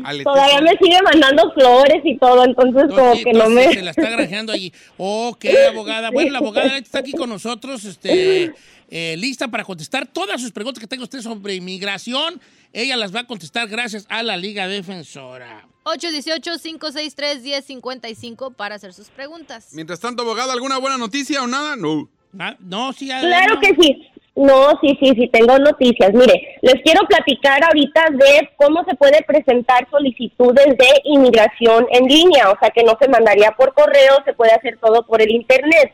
Ale, Todavía me sigue mandando flores y todo, entonces como que no me... Se la está granjeando allí. Ok, abogada. Bueno, la abogada está aquí con nosotros, este, eh, lista para contestar todas sus preguntas que tenga usted sobre inmigración. Ella las va a contestar gracias a la Liga Defensora. 818-563-1055 para hacer sus preguntas. Mientras tanto, abogada, ¿alguna buena noticia o nada? No. no, sí, Claro que sí. No, sí, sí, sí, tengo noticias. Mire, les quiero platicar ahorita de cómo se puede presentar solicitudes de inmigración en línea, o sea que no se mandaría por correo, se puede hacer todo por el Internet.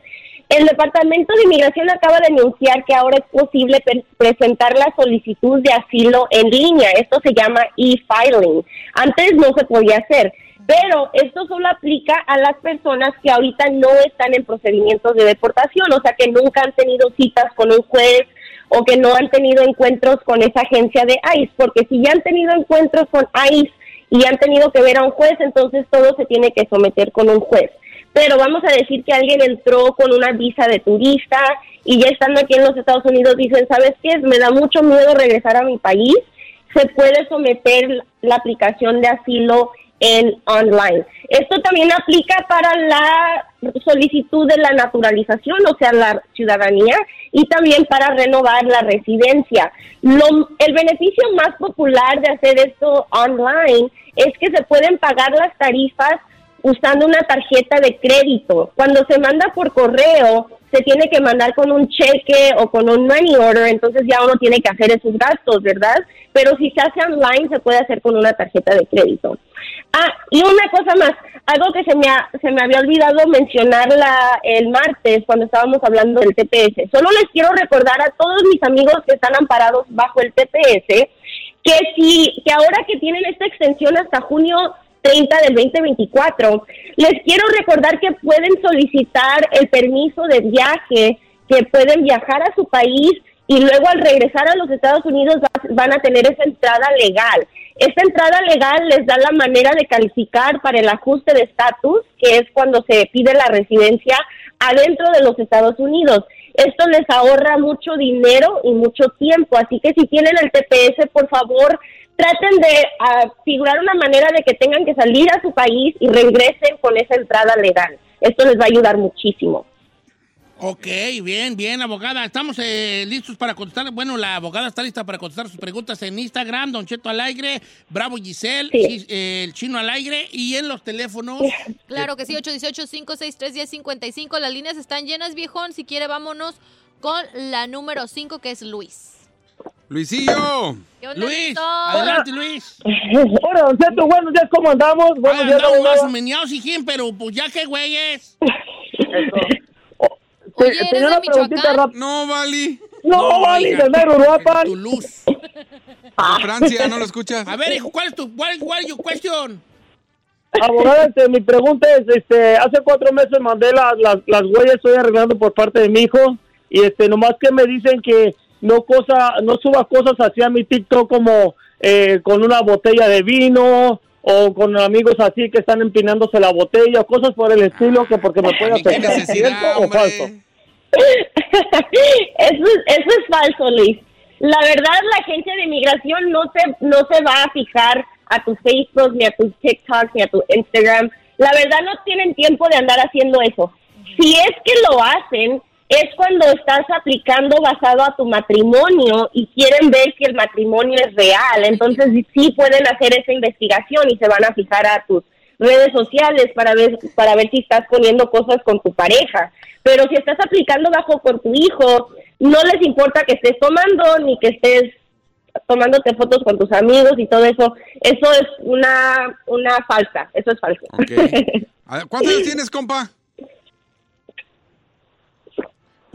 El Departamento de Inmigración acaba de anunciar que ahora es posible pre- presentar la solicitud de asilo en línea. Esto se llama e-filing. Antes no se podía hacer. Pero esto solo aplica a las personas que ahorita no están en procedimientos de deportación, o sea que nunca han tenido citas con un juez o que no han tenido encuentros con esa agencia de ICE, porque si ya han tenido encuentros con ICE y han tenido que ver a un juez, entonces todo se tiene que someter con un juez. Pero vamos a decir que alguien entró con una visa de turista y ya estando aquí en los Estados Unidos dicen, ¿sabes qué? Me da mucho miedo regresar a mi país. Se puede someter la aplicación de asilo en online. Esto también aplica para la solicitud de la naturalización, o sea, la ciudadanía, y también para renovar la residencia. Lo- el beneficio más popular de hacer esto online es que se pueden pagar las tarifas usando una tarjeta de crédito. Cuando se manda por correo, se tiene que mandar con un cheque o con un money order, entonces ya uno tiene que hacer esos gastos, ¿verdad? Pero si se hace online, se puede hacer con una tarjeta de crédito. Ah, y una cosa más, algo que se me, ha- se me había olvidado mencionar la, el martes cuando estábamos hablando del TPS. Solo les quiero recordar a todos mis amigos que están amparados bajo el TPS que si que ahora que tienen esta extensión hasta junio 30 del 2024, les quiero recordar que pueden solicitar el permiso de viaje, que pueden viajar a su país y luego al regresar a los Estados Unidos va- van a tener esa entrada legal. Esta entrada legal les da la manera de calificar para el ajuste de estatus, que es cuando se pide la residencia adentro de los Estados Unidos. Esto les ahorra mucho dinero y mucho tiempo, así que si tienen el TPS, por favor, traten de ah, figurar una manera de que tengan que salir a su país y regresen con esa entrada legal. Esto les va a ayudar muchísimo. Ok, bien, bien, abogada. Estamos eh, listos para contestar. Bueno, la abogada está lista para contestar sus preguntas en Instagram, Don Cheto al aire, Bravo Giselle, sí, eh, el chino al aire y en los teléfonos. Claro que sí, 818-563-1055. Las líneas están llenas, viejón. Si quiere, vámonos con la número 5, que es Luis. Luisillo. ¿Qué onda, Luis, Luisito? adelante, Luis. Hola, Don Cheto, buenos días, ¿cómo andamos? Buenos Ah, días, andamos más meneados, hijín, pero pues ya que güeyes. Oye, ¿eres tenía de una preguntita Michoacán? rápida. No, Vali. No, vale, de Mero Uruapan. Tu luz. Francia, ¿no lo escuchas? A ver, hijo, ¿cuál es tu cuál, cuál es your question? Abogada, este, mi pregunta es, este, hace cuatro meses mandé las, las, las huellas, estoy arreglando por parte de mi hijo, y este, nomás que me dicen que no cosa, no suba cosas hacia mi TikTok como eh, con una botella de vino, o con amigos así que están empinándose la botella, o cosas por el estilo, que porque me puede Ni qué afectar, ¿cierto o falso? eso, es, eso es falso, Luis. La verdad, la agencia de inmigración no se, no se va a fijar a tu Facebook, ni a tu TikTok, ni a tu Instagram. La verdad, no tienen tiempo de andar haciendo eso. Si es que lo hacen, es cuando estás aplicando basado a tu matrimonio y quieren ver si el matrimonio es real. Entonces, sí pueden hacer esa investigación y se van a fijar a tus redes sociales para ver para ver si estás poniendo cosas con tu pareja. Pero si estás aplicando bajo con tu hijo, no les importa que estés tomando ni que estés tomándote fotos con tus amigos y todo eso. Eso es una una falsa, eso es falso. Ok. A ver, ¿Cuántos años tienes, compa?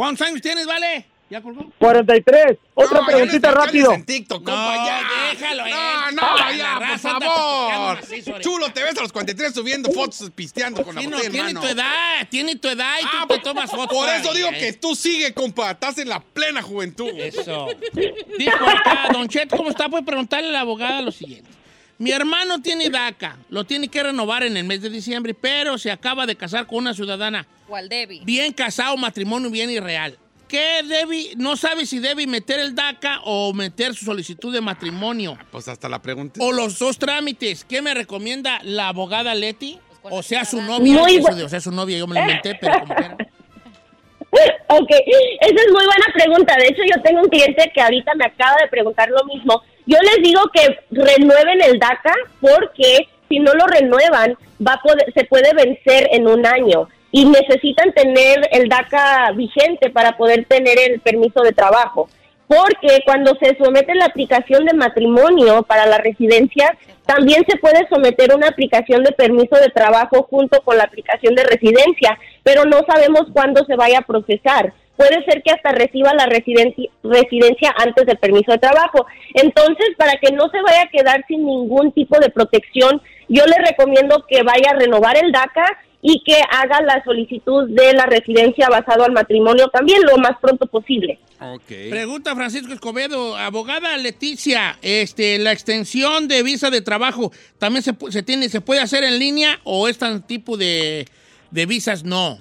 ¿Cuántos años tienes, vale? ¿Ya colgó? 43. Otra No, ya preguntita no rápido. en TikTok, compa, No, ya. déjalo, eh. No, no, La ya, por favor. eh. Chulo, te ves a los 43 subiendo fotos, pisteando con la Sí, no, botella en tiene tu edad, tiene tu edad y Ah, tú te tomas fotos. Por eso ahí, digo eh. que tú sigue, compa. Estás en la plena juventud. Eso. Dijo acá, Don Chet, ¿cómo está? Puede preguntarle a la abogada lo siguiente. Mi hermano tiene DACA, lo tiene que renovar en el mes de diciembre, pero se acaba de casar con una ciudadana. ¿Cuál Debbie? Bien casado, matrimonio bien y real. ¿Qué debe, no sabe si debe meter el DACA o meter su solicitud de matrimonio? Pues hasta la pregunta. O los dos trámites. ¿Qué me recomienda la abogada Leti? O sea, su novia. Muy eso bu- de, o sea, su novia, yo me lo inventé, pero como quiera. Ok, esa es muy buena pregunta. De hecho, yo tengo un cliente que ahorita me acaba de preguntar lo mismo. Yo les digo que renueven el DACA porque si no lo renuevan, va a poder, se puede vencer en un año y necesitan tener el DACA vigente para poder tener el permiso de trabajo. Porque cuando se somete la aplicación de matrimonio para la residencia, también se puede someter una aplicación de permiso de trabajo junto con la aplicación de residencia, pero no sabemos cuándo se vaya a procesar. Puede ser que hasta reciba la residencia, antes del permiso de trabajo. Entonces, para que no se vaya a quedar sin ningún tipo de protección, yo le recomiendo que vaya a renovar el DACA y que haga la solicitud de la residencia basado al matrimonio también lo más pronto posible. Pregunta Francisco Escobedo, abogada Leticia, este, la extensión de visa de trabajo también se, pu- se tiene, se puede hacer en línea o este tipo de, de visas no.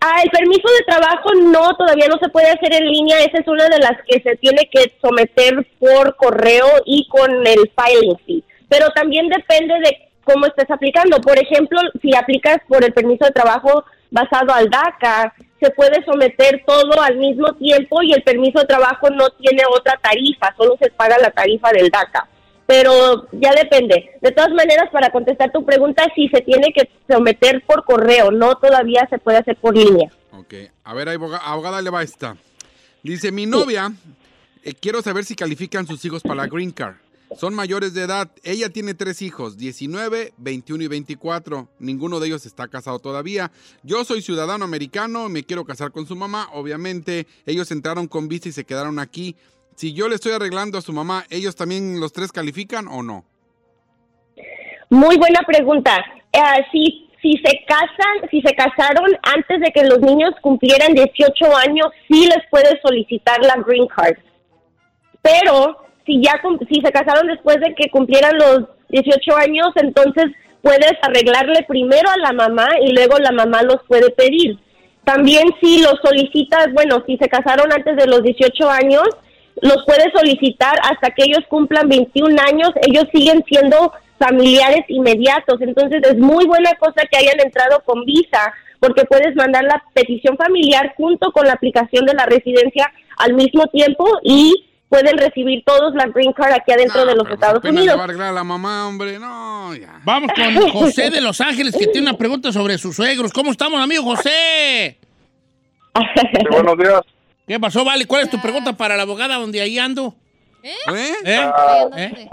Ah, el permiso de trabajo no, todavía no se puede hacer en línea. Esa es una de las que se tiene que someter por correo y con el filing fee. Pero también depende de cómo estés aplicando. Por ejemplo, si aplicas por el permiso de trabajo basado al DACA, se puede someter todo al mismo tiempo y el permiso de trabajo no tiene otra tarifa, solo se paga la tarifa del DACA. Pero ya depende. De todas maneras, para contestar tu pregunta, sí se tiene que someter por correo, no todavía se puede hacer por línea. Ok, a ver, aboga- abogada, le va esta. Dice, mi novia, eh, quiero saber si califican sus hijos para la Green Card. Son mayores de edad. Ella tiene tres hijos, 19, 21 y 24. Ninguno de ellos está casado todavía. Yo soy ciudadano americano, me quiero casar con su mamá. Obviamente, ellos entraron con visa y se quedaron aquí. Si yo le estoy arreglando a su mamá, ¿ellos también los tres califican o no? Muy buena pregunta. Eh, si, se casan, si se casaron antes de que los niños cumplieran 18 años, sí les puedes solicitar la green card. Pero si ya si se casaron después de que cumplieran los 18 años, entonces puedes arreglarle primero a la mamá y luego la mamá los puede pedir. También si los solicitas, bueno, si se casaron antes de los 18 años, los puedes solicitar hasta que ellos cumplan 21 años, ellos siguen siendo familiares inmediatos. Entonces es muy buena cosa que hayan entrado con visa, porque puedes mandar la petición familiar junto con la aplicación de la residencia al mismo tiempo y pueden recibir todos la green card aquí adentro de los Estados Unidos. va a la mamá, hombre. No, ya. Vamos con José de Los Ángeles, que tiene una pregunta sobre sus suegros. ¿Cómo estamos, amigo José? buenos días. ¿Qué pasó, Vale? ¿Cuál es tu pregunta para la abogada donde ahí ando? ¿Eh? ¿Eh? Ah, ¿Eh?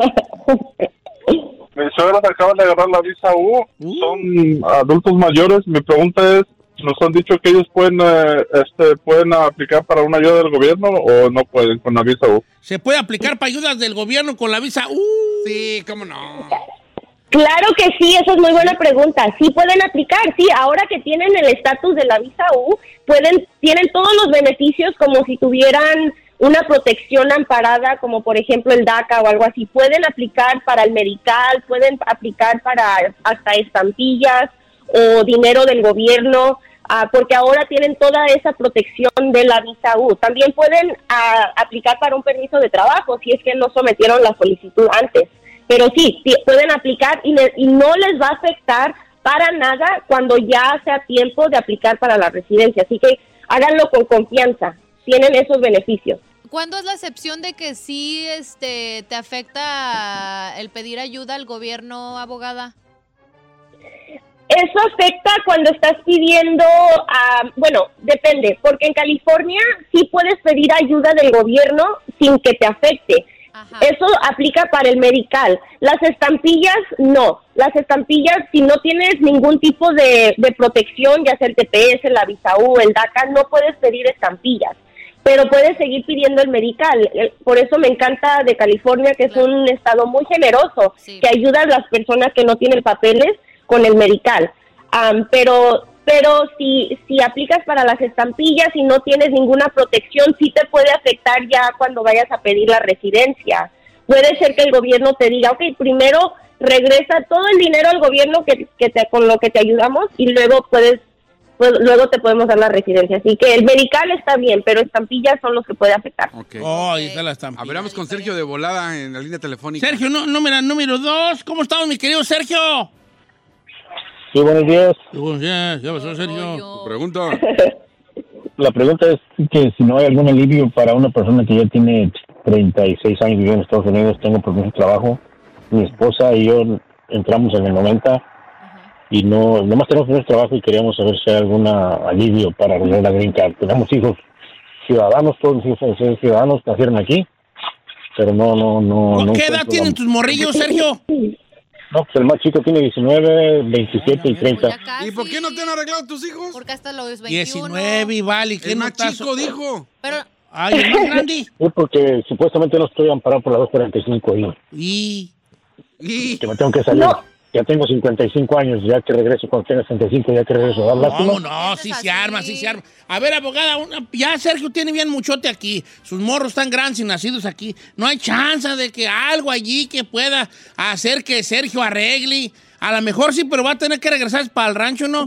Mis suegros acaban de agarrar la visa U. Son adultos mayores. Mi pregunta es, nos han dicho que ellos pueden eh, este pueden aplicar para una ayuda del gobierno o no pueden con la visa U. ¿Se puede aplicar para ayudas del gobierno con la visa? Uh, sí, cómo no. Claro que sí, esa es muy buena pregunta. Sí pueden aplicar, sí, ahora que tienen el estatus de la visa U, pueden tienen todos los beneficios como si tuvieran una protección amparada, como por ejemplo el DACA o algo así. Pueden aplicar para el medical, pueden aplicar para hasta estampillas o dinero del gobierno, ah, porque ahora tienen toda esa protección de la visa U. También pueden ah, aplicar para un permiso de trabajo si es que no sometieron la solicitud antes. Pero sí, pueden aplicar y, le- y no les va a afectar para nada cuando ya sea tiempo de aplicar para la residencia. Así que háganlo con confianza. Tienen esos beneficios. ¿Cuándo es la excepción de que sí este, te afecta el pedir ayuda al gobierno, abogada? Eso afecta cuando estás pidiendo, ah, bueno, depende, porque en California sí puedes pedir ayuda del gobierno sin que te afecte. Eso aplica para el medical. Las estampillas, no. Las estampillas, si no tienes ningún tipo de, de protección, ya sea el TPS, la visa U, el DACA, no puedes pedir estampillas. Pero puedes seguir pidiendo el medical. Por eso me encanta de California, que es un estado muy generoso, que ayuda a las personas que no tienen papeles con el medical. Am, pero pero si, si aplicas para las estampillas y no tienes ninguna protección, sí te puede afectar ya cuando vayas a pedir la residencia. Puede ser que el gobierno te diga, ok, primero regresa todo el dinero al gobierno que, que te, con lo que te ayudamos y luego puedes pues, luego te podemos dar la residencia. Así que el medical está bien, pero estampillas son los que puede afectar. Oh, ahí está la vamos con Sergio de volada en la línea telefónica. Sergio, no, número, número dos. ¿Cómo estamos, mi querido Sergio? Sí, buenos días. Buenos días, ¿qué pasó, Sergio? Pregunta. La pregunta es que si no hay algún alivio para una persona que ya tiene 36 años viviendo en Estados Unidos, tengo permiso de trabajo, mi esposa y yo entramos en el 90 y no, nomás tenemos permiso de trabajo y queríamos saber si hay algún alivio para arreglar la green card. Tenemos hijos ciudadanos, todos mis hijos son ciudadanos, nacieron aquí, pero no, no, no. no ¿Qué edad tienen tus morrillos, Sergio? No, pues el más chico tiene 19, 27 y 30. ¿Y por qué no te han arreglado tus hijos? Porque hasta los 21. 19 y vale. ¿qué El no más estás- chico dijo. Pero Ay, el más grande. Sí, porque supuestamente no estoy amparado por la 245 y Y... que me tengo que salir. Ya tengo 55 años, ya que regreso cuando tenga 65, ya que regreso a dar lástima. ¿Cómo no? Sí se arma, sí se arma. A ver, abogada, una- ya Sergio tiene bien muchote aquí. Sus morros están grandes y nacidos aquí. No hay chance de que algo allí que pueda hacer que Sergio arregle. A lo mejor sí, pero va a tener que regresar para el rancho, ¿no?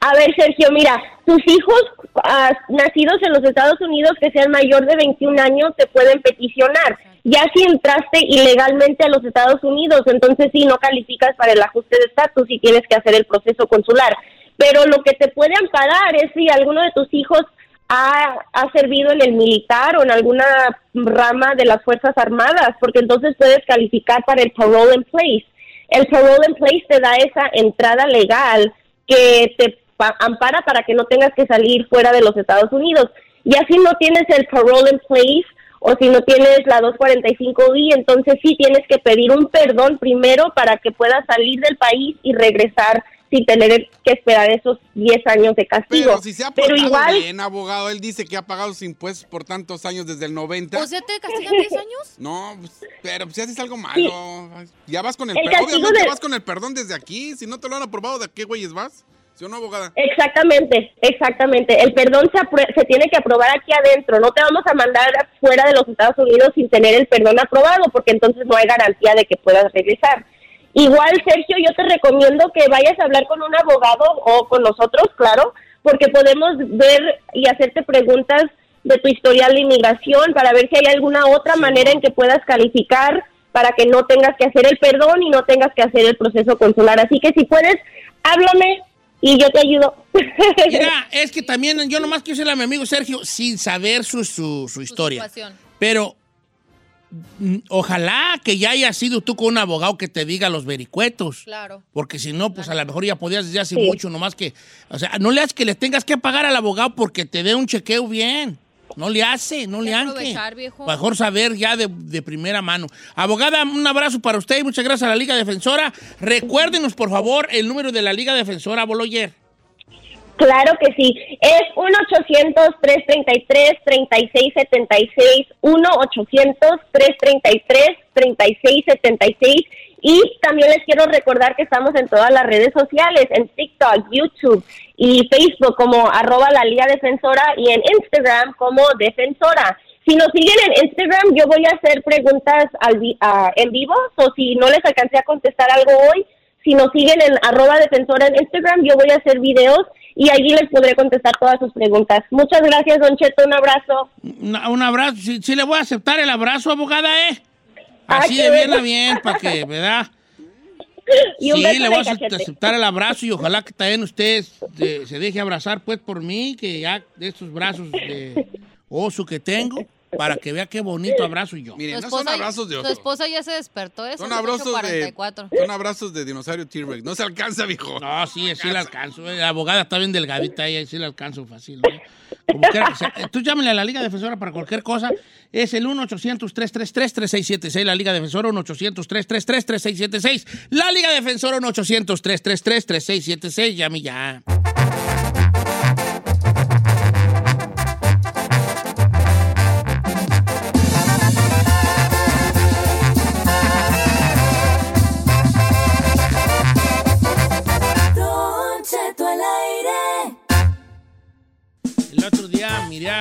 A ver, Sergio, mira, tus hijos ah, nacidos en los Estados Unidos que sean mayor de 21 años te pueden peticionar. Ya si entraste ilegalmente a los Estados Unidos, entonces sí no calificas para el ajuste de estatus y tienes que hacer el proceso consular. Pero lo que te puede amparar es si alguno de tus hijos ha, ha servido en el militar o en alguna rama de las Fuerzas Armadas, porque entonces puedes calificar para el parole in place. El parole in place te da esa entrada legal que te pa- ampara para que no tengas que salir fuera de los Estados Unidos. Y así no tienes el parole in place o si no tienes la 245i, entonces sí tienes que pedir un perdón primero para que puedas salir del país y regresar sin tener que esperar esos 10 años de castigo. Pero si se ha Pero portado igual, bien, abogado, él dice que ha pagado sus impuestos por tantos años desde el 90. ¿O sea, te castigan 10 años? No, pues, pero si haces algo malo, ya vas con el, El perdón. Obviamente de- vas con el perdón desde aquí. Si no te lo han aprobado, ¿de qué güeyes vas? ¿Sí o no, abogada? Exactamente, exactamente. El perdón se, se tiene que aprobar aquí adentro. No te vamos a mandar fuera de los Estados Unidos sin tener el perdón aprobado, porque entonces no hay garantía de que puedas regresar. Igual, Sergio, yo te recomiendo que vayas a hablar con un abogado o con nosotros, claro, porque podemos ver y hacerte preguntas de tu historial de inmigración para ver si hay alguna otra manera en que puedas calificar para que no tengas que hacer el perdón y no tengas que hacer el proceso consular. Así que si puedes, háblame y yo te ayudo. Mira, es que también yo nomás quiero decirle a mi amigo Sergio sin saber su, su, su historia. Pero ojalá que ya hayas sido tú con un abogado que te diga los vericuetos. Claro. Porque si no, pues a lo mejor ya podías desde hace mucho, nomás que. O sea, no le hagas que le tengas que pagar al abogado porque te dé un chequeo bien. No le hace, no le anque. Mejor saber ya de, de primera mano. Abogada, un abrazo para usted y muchas gracias a la Liga Defensora. Recuérdenos, por favor, el número de la Liga Defensora, Boloyer. Claro que sí. Es 1-800-333-3676. 1-800-333-3676. Y también les quiero recordar que estamos en todas las redes sociales, en TikTok, YouTube y Facebook como arroba la Liga Defensora y en Instagram como Defensora. Si nos siguen en Instagram, yo voy a hacer preguntas al vi- en vivo, o si no les alcancé a contestar algo hoy, si nos siguen en arroba defensora en Instagram, yo voy a hacer videos y allí les podré contestar todas sus preguntas. Muchas gracias, Don Cheto, un abrazo. Una- un abrazo. Sí, sí le voy a aceptar el abrazo, abogada, ¿eh? Así de bien a bien, para que, ¿verdad? Y un sí, beso le voy a cachete. aceptar el abrazo y ojalá que también usted de- se deje abrazar, pues, por mí, que ya de estos brazos de oso que tengo, para que vea qué bonito abrazo yo. Miren, no son abrazos de Su oso. esposa ya se despertó, ¿eh? Son abrazos de, 8:44. son abrazos de dinosaurio T-Rex. No se alcanza, viejo. No, sí, sí le alcanzo. La abogada está bien delgadita ella, sí le alcanzo fácil. ¿no? Como quiera que sea. Eh, Tú llámale a la Liga Defensora para cualquier cosa. Es el 1-800-333-3676. La Liga Defensora 1-800-333-3676. La Liga Defensora 1-800-333-3676. Llame ya.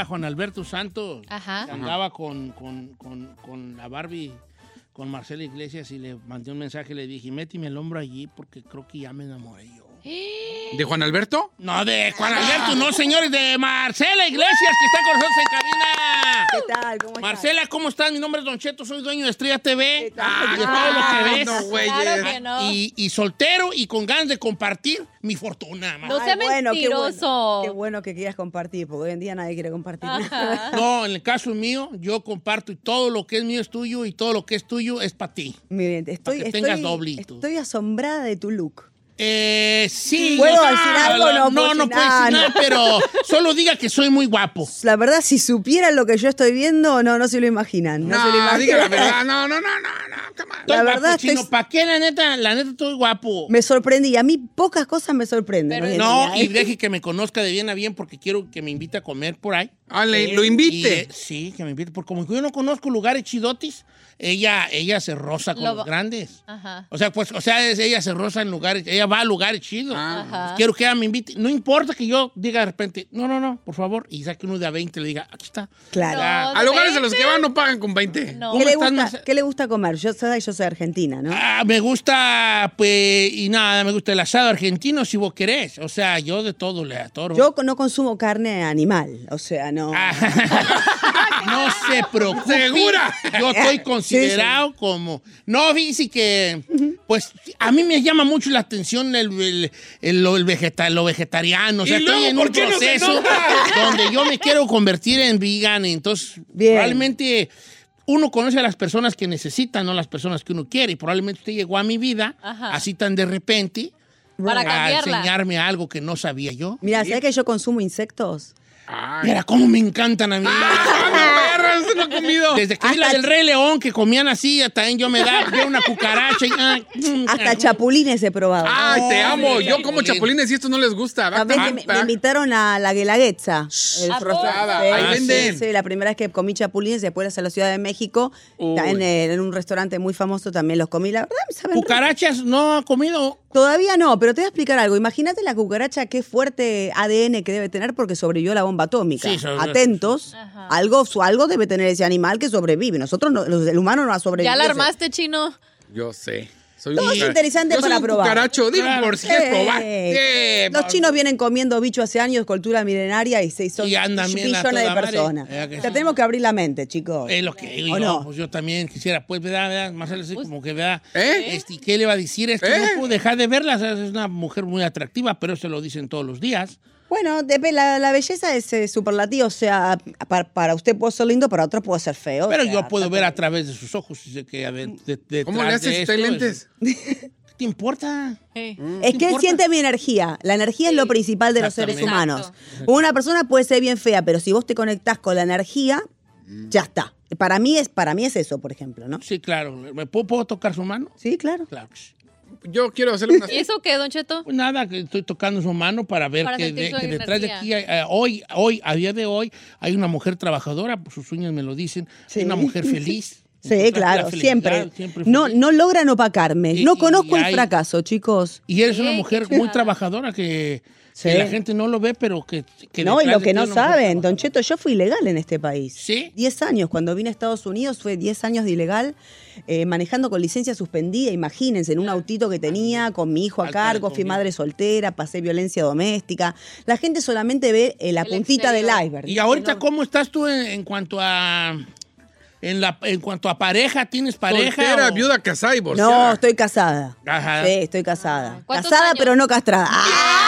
Juan Alberto Santos. Ajá. que andaba con, con, con, con la Barbie, con Marcela Iglesias, y le mandé un mensaje. Le dije, méteme el hombro allí porque creo que ya me enamoré yo. ¿De Juan Alberto? No, de Juan Alberto, no, señores, de Marcela Iglesias, que está con nosotros en cabina. ¿Qué tal? ¿Cómo estás? Marcela, ¿cómo estás? Mi nombre es Don Cheto, soy dueño de Estrella TV. tal? Y de todo lo que ves. no. Claro que no. Y, y soltero y con ganas de compartir mi fortuna. ma. No sea Ay, bueno, qué bueno. mentiroso. Qué bueno que quieras compartir, porque hoy en día nadie quiere compartir. Ajá. No, en el caso mío, yo comparto y todo lo que es mío es tuyo y todo lo que es tuyo es para ti. Miren, estoy, que estoy, tengas doblito. estoy asombrada de tu look. Eh, sí. ¿Puedo no, decir algo? No, No, puedo no, nada, decir nada, no. pero solo diga que soy muy guapo. La verdad, si supieran lo que yo estoy viendo, no, no se lo imaginan. No, se lo No, imaginan. diga la verdad. No, no, no, no, no. come on. La guapo, verdad, chino. estoy- ¿Para qué, la neta? La neta, estoy guapo. Me sorprendí. A mí pocas cosas me sorprenden. Pero No, día, y ¿eh? deje que me conozca de bien a bien porque quiero que me invite a comer por ahí. Ah, le- lo Y, invite. eh, sí, que me invite. Porque como yo no conozco lugares chidotis, ella, ella se roza con Lo- los grandes. Ajá. O sea, pues, o sea, ella se roza en lugares, ella va a lugares chidos. Ajá. Pues quiero que ella me invite. No importa que yo diga de repente, no, no, no, por favor, y saque uno de a 20 y le diga, aquí está. Claro. No, A lugares a los ¿veinte? que van no pagan con 20. No. ¿Cómo ¿Qué le, gusta, ¿Qué le gusta comer? Yo, soy- yo soy argentina, ¿no? Ah, me gusta, pues, y nada, me gusta el asado argentino si vos querés. O sea, yo de todo le atoro. Yo no consumo carne animal, o sea, no. no se preocupe. ¿Segura? Yo estoy considerado como. No, fíjese que. Pues a mí me llama mucho la atención el, el, el- lo, el vegeta- lo vegetariano. O sea, ¿Y estoy luego en un no proceso donde yo me quiero convertir en vegan. Entonces, Bien. probablemente. Uno conoce a las personas que necesitan, no las personas que uno quiere. Y probablemente usted llegó a mi vida Ajá. así tan de repente Para a cambiarla. enseñarme algo que no sabía yo. Mira, ¿sabes que yo consumo insectos? Mira cómo me encantan a mí. ¡Ah, perra! ¡Eso no he comido! Desde que vi la Hasta del Rey León que comían así, también yo me da una cucaracha y. ah, mm, Hasta ah, chapulines he probado. ¡Ay, te amo! Yo como chapulines y esto no les gusta. A ver, me, me invitaron a la Guelaguetza. El ¿A frozen. poco? Sí, Ahí sí, venden. sí, la primera vez que comí chapulines después a la Ciudad de México. En, el- en un restaurante muy famoso también los comí. La verdad, me saben rico. Cucarachas no ha comido. Todavía no, pero te voy a explicar algo. Imagínate la cucaracha, qué fuerte ADN que debe tener porque sobrevivió la bomba atómica. Sí, Atentos. Ajá. Algo, su- algo debe tener ese animal que sobrevive. Nosotros, no- los- el humano no ha sobrevivido. Ya la armaste, chino. Yo sé. Soy Todo un es interesante Yo soy para un probar. cucaracho, digo, por si quieres probar. Eh, Eh, Los chinos vienen comiendo bicho hace años, cultura milenaria y se son Y andan billones de personas. Eh, sea, sí. tenemos que abrir la mente, chicos. Es lo que digo ¿O yo, no? pues yo también quisiera, pues, ¿verdad? ¿verdad? Marcelo, así como que, ¿verdad? Este, ¿Qué le va a decir? Esto ¿Eh? no puedo dejar de verla, es una mujer muy atractiva, pero se lo dicen todos los días. Bueno, la, la belleza es eh, superlativo, o sea, para, para usted puede ser lindo, para otro puede ser feo. Pero o sea, yo puedo ver a través de sus ojos y sé que a ver, de- detrás ¿Cómo le de haces es- lentes? ¿Qué te importa? Es ¿Te que él importa? siente mi energía. La energía es lo principal de los seres humanos. Una persona puede ser bien fea, pero si vos te conectás con la energía, ya está. Para mí es, para mí es eso, por ejemplo, ¿no? Sí, claro. ¿Me puedo, puedo tocar su mano? Sí, claro. Claro. Yo quiero hacerle una... ¿Y eso qué, Don Cheto? Pues nada, que estoy tocando su mano para ver Para que, de- detrás de aquí, hay- eh, hoy, hoy, a día de hoy, hay una mujer trabajadora, pues sus uñas me lo dicen, una mujer feliz. Sí, claro, siempre. siempre No, no logran opacarme. Y- No y conozco el fracaso, chicos. Y eres una mujer muy trabajadora que, Sí. que la gente no lo ve, pero que, que No, y lo que no saben, Don Cheto, yo fui ilegal en este país. ¿Sí? 10 años. Cuando vine a Estados Unidos fue 10 años de ilegal, eh, manejando con licencia suspendida. Imagínense, en un autito que tenía, con mi hijo a cargo, fui madre soltera, pasé violencia doméstica. La gente solamente ve eh, la puntita del iceberg. Y ahorita, ¿cómo estás tú en, en cuanto a... En, la, en cuanto a pareja, ¿tienes pareja? Soltera, o- viuda, casada y divorciada. No, estoy casada. Ajá. Sí, estoy casada. ¿Cuántos Casada, años? pero no castrada. ¡Ah!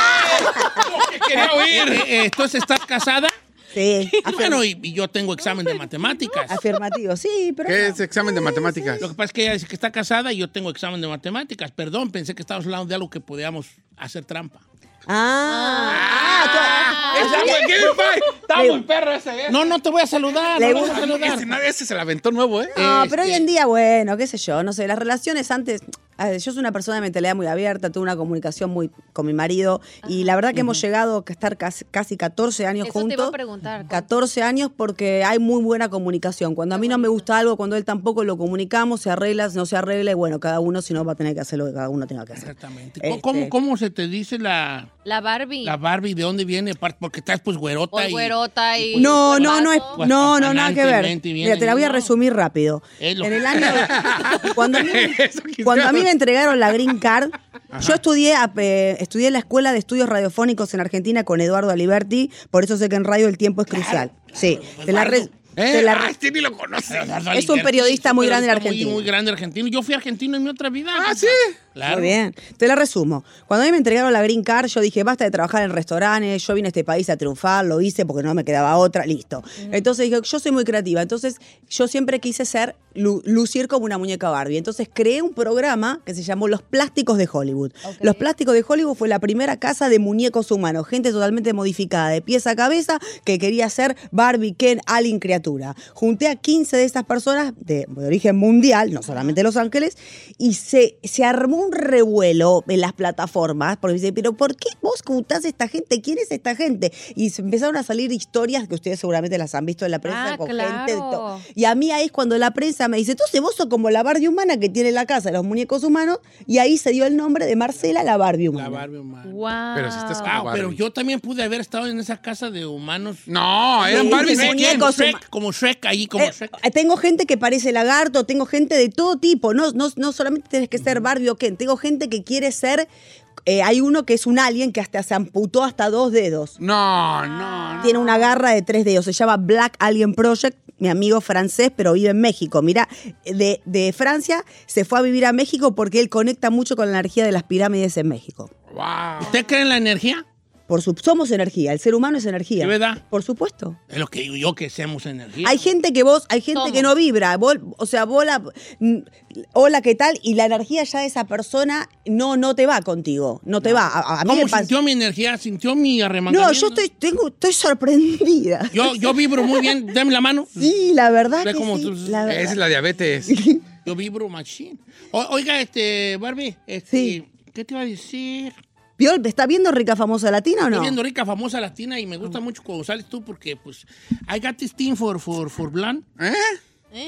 Quería oír. Eh, eh, entonces, ¿estás casada? Sí. Bueno, y, y yo tengo examen de matemáticas. Afirmativo, sí, pero. ¿Qué no. es examen de matemáticas? Lo que pasa es que ella dice que está casada y yo tengo examen de matemáticas. Perdón, pensé que estábamos hablando de algo que podíamos hacer trampa. Ah, ¿qué le fue? Está muy perro ese, ¿eh? No, no te voy a saludar. Le no te voy a gusta- saludar. Ese, se la aventó nuevo, ¿eh? No, Este- pero hoy en día, bueno, qué sé yo, no sé, las relaciones antes, yo soy una persona de mentalidad muy abierta, tuve una comunicación muy con mi marido y la verdad que hemos llegado a estar casi, casi 14 años Eso te iba a juntos. preguntar. 14 años porque hay muy buena comunicación. Cuando a mí no me gusta algo, cuando él tampoco lo comunicamos, se arregla, no se arregla y bueno, cada uno si no va a tener que hacer lo que cada uno tenga que hacer. Exactamente. Este- ¿Cómo, ¿Cómo se te dice la, La Barbie. la Barbie? ¿De dónde viene? Porque estás pues güerota Por y... güerota y... No, no, no es, cuerpazo. no, no, nada que ver. Mira, te la voy a resumir rápido. En el año, cuando a mí, cuando a mí me entregaron la green card, yo estudié, a- eh, estudié en la Escuela de Estudios Radiofónicos en Argentina con Eduardo Aliberti, por eso sé que en radio el tiempo es crucial. Sí, te la re- ¿Eh? la Ah, re- este ni lo conoce. Es un periodista muy grande en Argentina. Muy, muy grande argentino. Yo fui argentino en mi otra vida. Ah, ¿sí? Claro. Muy bien. Te la resumo. Cuando a mí me entregaron la Green Card, yo dije, basta de trabajar en restaurantes, yo vine a este país a triunfar, lo hice porque no me quedaba otra, listo. Entonces dije, yo soy muy creativa, entonces yo siempre quise ser, lu- lucir como una muñeca Barbie. Entonces creé un programa que se llamó Los Plásticos de Hollywood. Los Plásticos de Hollywood fue la primera casa de muñecos humanos, gente totalmente modificada, de pies a cabeza, que quería ser Barbie, Ken, Alien, criatura. Junté a 15 de estas personas de, de origen mundial, no solamente de Los Ángeles, y se, se armó un revuelo en las plataformas, porque dice, pero ¿por qué vos juntás a esta gente? ¿Quién es esta gente? Y se empezaron a salir historias que ustedes seguramente las han visto en la prensa Ah, con claro. gente de todo. Y a mí ahí es cuando la prensa me dice, entonces vos sos como la Barbie humana que tiene la casa de los muñecos humanos, y ahí se dio el nombre de Marcela, la Barbie humana. La Barbie humana. Wow. Pero si estás Ah, Barbie. pero yo también pude haber estado en esa casa de humanos. No, eran Sí, Barbies muñecos. Shrek, como Shrek ahí, como Eh, Shrek. eh, tengo gente que parece lagarto, tengo gente de todo tipo. No, no, no solamente tienes que ser Barbie o Ken, tengo gente que quiere ser. eh, hay uno que es un alien que hasta se amputó hasta dos dedos. No, no, no. Tiene una garra de tres dedos. Se llama Black Alien Project. Mi amigo francés, pero vive en México. Mira, de, de Francia se fue a vivir a México porque él conecta mucho con la energía de las pirámides en México. Wow. ¿Usted cree en la energía? Por su, somos energía, el ser humano es energía. ¿De verdad? Por supuesto. Es lo que digo yo, que seamos energía. Hay gente que vos, hay gente que no vibra, vos- o sea, vos la, hola, ¿qué tal? Y la energía ya de esa persona no, no te va contigo, no te va. A, a mí ¿Cómo me pasa- sintió mi energía? ¿Sintió mi arremangamiento? No, yo estoy, tengo, estoy sorprendida. Yo, yo vibro muy bien. Dame la mano. Sí, la verdad Ve que cómo sí, tú- la verdad. Esa es la diabetes. Yo vibro machine. O- oiga, este, Barbie, este, Sí. ¿qué te iba a decir? Viol, ¿Está viendo Rica Famosa Latina o no? Estoy viendo rica, famosa latina y me gusta mucho cuando sales tú porque, pues, I got this thing for, for, for blonde. ¿Eh?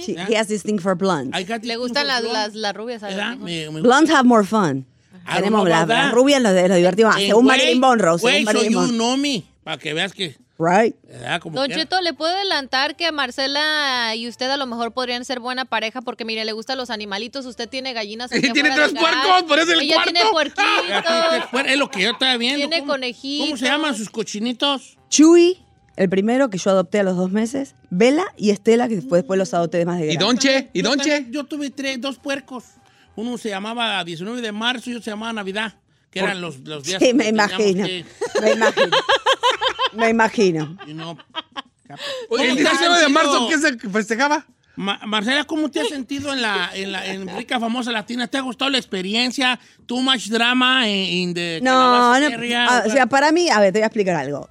Sí, he has this thing for blondes. I got this Le gustan las, blonde. las, las rubias. Me, me Blondes have more fun. Don't Tenemos las rubias, lo, lo divertido más. Eh, Según Marilyn Monroe. Güey, Monroe. nomi, para que veas que Right. Como Don quiera. Cheto, ¿le puedo adelantar que Marcela y usted a lo mejor podrían ser buena pareja? Porque, mire, le gustan los animalitos, usted tiene gallinas. Y tiene tres puercos, por eso el Ella cuarto. tiene puerquitos. Es lo que yo estaba viendo. Tiene ¿Cómo- conejitos. ¿Cómo se llaman sus cochinitos? Chuy, el primero que yo adopté a los dos meses. Bella y Estela, que después, después los adopté de más de ¿Y grande. Donche? ¿Y Donche? Yo tuve tres, dos puercos. Uno se llamaba 19 de marzo y otro se llamaba Navidad, que eran los, los días Sí, que me imagino. que- Me imagino. Me imagino. y no- Oye, ¿El ¿Cómo te has 19 de marzo qué se festejaba? Ma- Marcela, ¿cómo te has sentido en la, en la en Rica Famosa Latina? ¿Te ha gustado la experiencia? ¿Too much drama in, in the No, no. area? ah, o sea, para mí, a ver, te voy a explicar algo.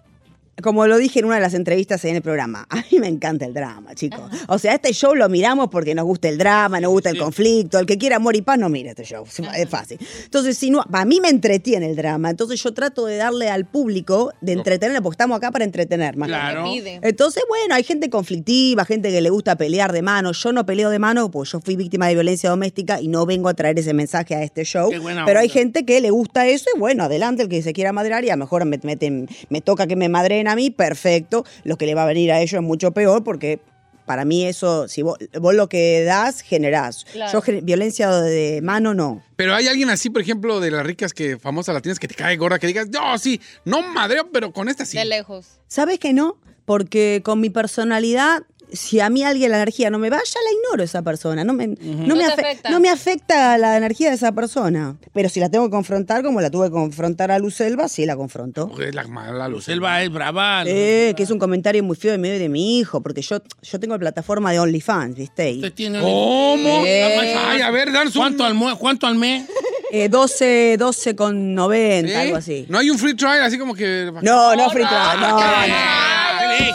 Como lo dije en una de las entrevistas en el programa, a mí me encanta el drama, chicos. O sea, este show lo miramos porque nos gusta el drama, nos gusta el conflicto. El que quiera amor y paz no mira este show, es fácil. Entonces, si no, a mí me entretiene el drama. Entonces, yo trato de darle al público de entretenerlo, porque estamos acá para entretener más. Claro. Entonces, bueno, hay gente conflictiva, gente que le gusta pelear de mano. Yo no peleo de mano porque yo fui víctima de violencia doméstica y no vengo a traer ese mensaje a este show. Qué buena Pero hay gente que le gusta eso y bueno, adelante el que se quiera madrear y a lo mejor me, meten- me toca que me madreen a mí, perfecto. Lo que le va a venir a ellos es mucho peor porque para mí eso, si vos, vos lo que das, generás. Claro. Yo violencia de mano no. Pero hay alguien así, por ejemplo, de las ricas que famosas latinas que te cae gorda, que digas, no, sí, no madreo, pero con esta sí. De lejos. ¿Sabes que no? Porque con mi personalidad, si a mí alguien la energía no me va, ya la ignoro esa persona. No me, no No me, afecta. no me afecta la energía de esa persona. Pero si la tengo que confrontar, como la tuve que confrontar a Lucelva, sí la confronto. Porque es la mala luz. Selva es brava. Sí, que es un comentario muy feo de medio de mi hijo, porque yo, yo tengo plataforma de OnlyFans, ¿viste? Y, Usted tiene ¿Cómo? Eh. Ay, a ver, un... ¿Cuánto al, ¿Cuánto al mes? eh, 12, 12 con 90, ¿Sí? algo así. No hay un free trial, así como que... No, no, free trial, no, no.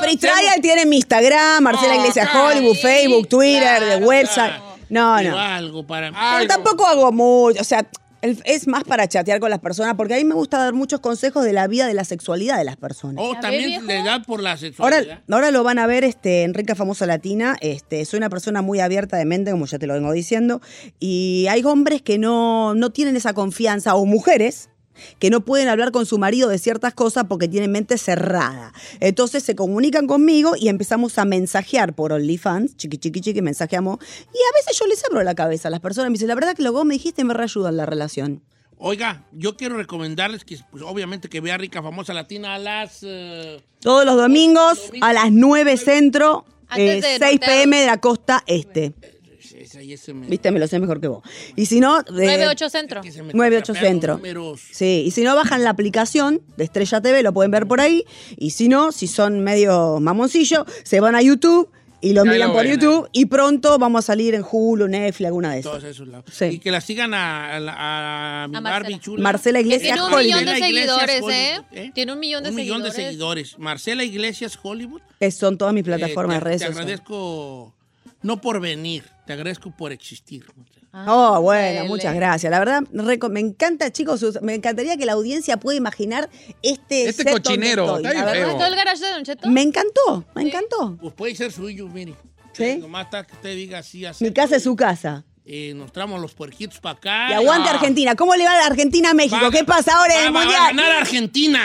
Free trial tiene mi Instagram, Marcela Iglesias Hollywood, Facebook, Twitter, de website. No, no. algo para... Pero tampoco hago mucho, o sea, es más para chatear con las personas, porque a mí me gusta dar muchos consejos de la vida, de la sexualidad de las personas. Oh, también le da por la sexualidad. Ahora, ahora lo van a ver este, en Rica Famosa Latina. Este, soy una persona muy abierta de mente, como ya te lo vengo diciendo. Y hay hombres que no, no tienen esa confianza, o mujeres que no pueden hablar con su marido de ciertas cosas porque tienen mente cerrada. Entonces se comunican conmigo y empezamos a mensajear por OnlyFans, chiqui, chiqui, chiqui, mensajeamos. Y a veces yo les abro la cabeza a las personas. Me dicen, la verdad que lo que vos me dijiste me reayuda en la relación. Oiga, yo quiero recomendarles que, pues, obviamente, que vea Rica Famosa Latina a las... eh, Todos los domingos a las 9 centro, eh, de 6 nortear. pm de la costa este. Ese- ese me- Viste, me lo sé mejor que vos. Y si no, de 9-8 centro. que se me 9-8 atrapearon centro. números. Sí, y si no bajan la aplicación de Estrella TV, lo pueden ver por ahí. Y si no, si son medio mamoncillos, se van a YouTube y lo miran lo por YouTube. Y pronto vamos a salir en Hulu, Netflix, alguna de Todos esas. esos lados. Sí. Y que la sigan a, a, a mi A Barbie Marcela. chula. Marcela Iglesias Tiene un Hollywood. millón de seguidores, ¿eh? Hollywood, Tiene un millón de un millón de seguidores. seguidores. Marcela Iglesias Hollywood. Que son todas mis plataformas Eh, de redes te, te sociales. agradezco, no por venir, te agradezco por existir. Oh, bueno, Dele. muchas gracias. La verdad, me encanta, chicos. Me encantaría que la audiencia pueda imaginar este, Este set donde cochinero, estoy. está La bien verdad, feo. ¿Todo el garage de Don Cheto? Me encantó, me encantó. Pues puede ser suyo, mire. Sí. Nomás está que usted diga así, así. Mi casa es su casa. Eh, nos traemos los puerquitos para acá. Y aguante Ah. Argentina. ¿Cómo le va a Argentina a México? Va- ¿Qué pasa ahora en el va- va a Mundial? ganar Argentina.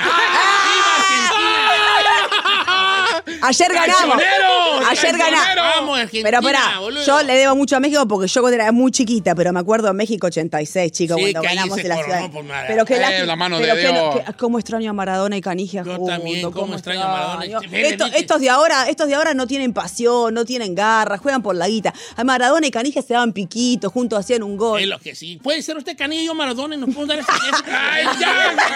Ayer ganamos. ¡Traicioneros! Ayer ¡Traicioneros! ganamos. Vamos, Argentina, Pero espera, boludo. yo le debo mucho a México porque yo cuando era muy chiquita, pero me acuerdo de México 86, chicos, Sí, cuando que ahí ganamos se en la coronó ciudad. por Maradona. Pero que Eh, la mano pero de no- que- cómo extraño a Maradona y Canigia Yo juntos, también, cómo extraño a Maradona y- extraño. Vele, Estos, de ahora, estos de ahora no tienen pasión, no tienen garra, juegan por la guita. A Maradona y Canigia se daban piquitos, juntos hacían un gol. Es lo que sí. Puede ser usted Canillo y yo Maradona y nos podemos dar ese... ese- ¡Ay, ya!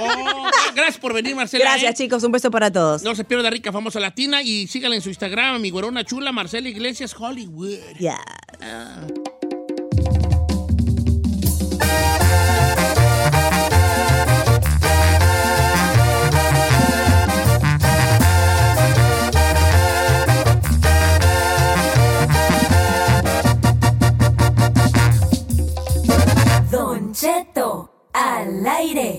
Oh, gracias por venir, Marcela. Gracias, ¿eh? chicos, un beso para todos. No se pierda Rica Famosa Latina y síganla en su Instagram, mi güerona chula, Marcela Iglesias Hollywood. Ya. Ah. Don Cheto al aire.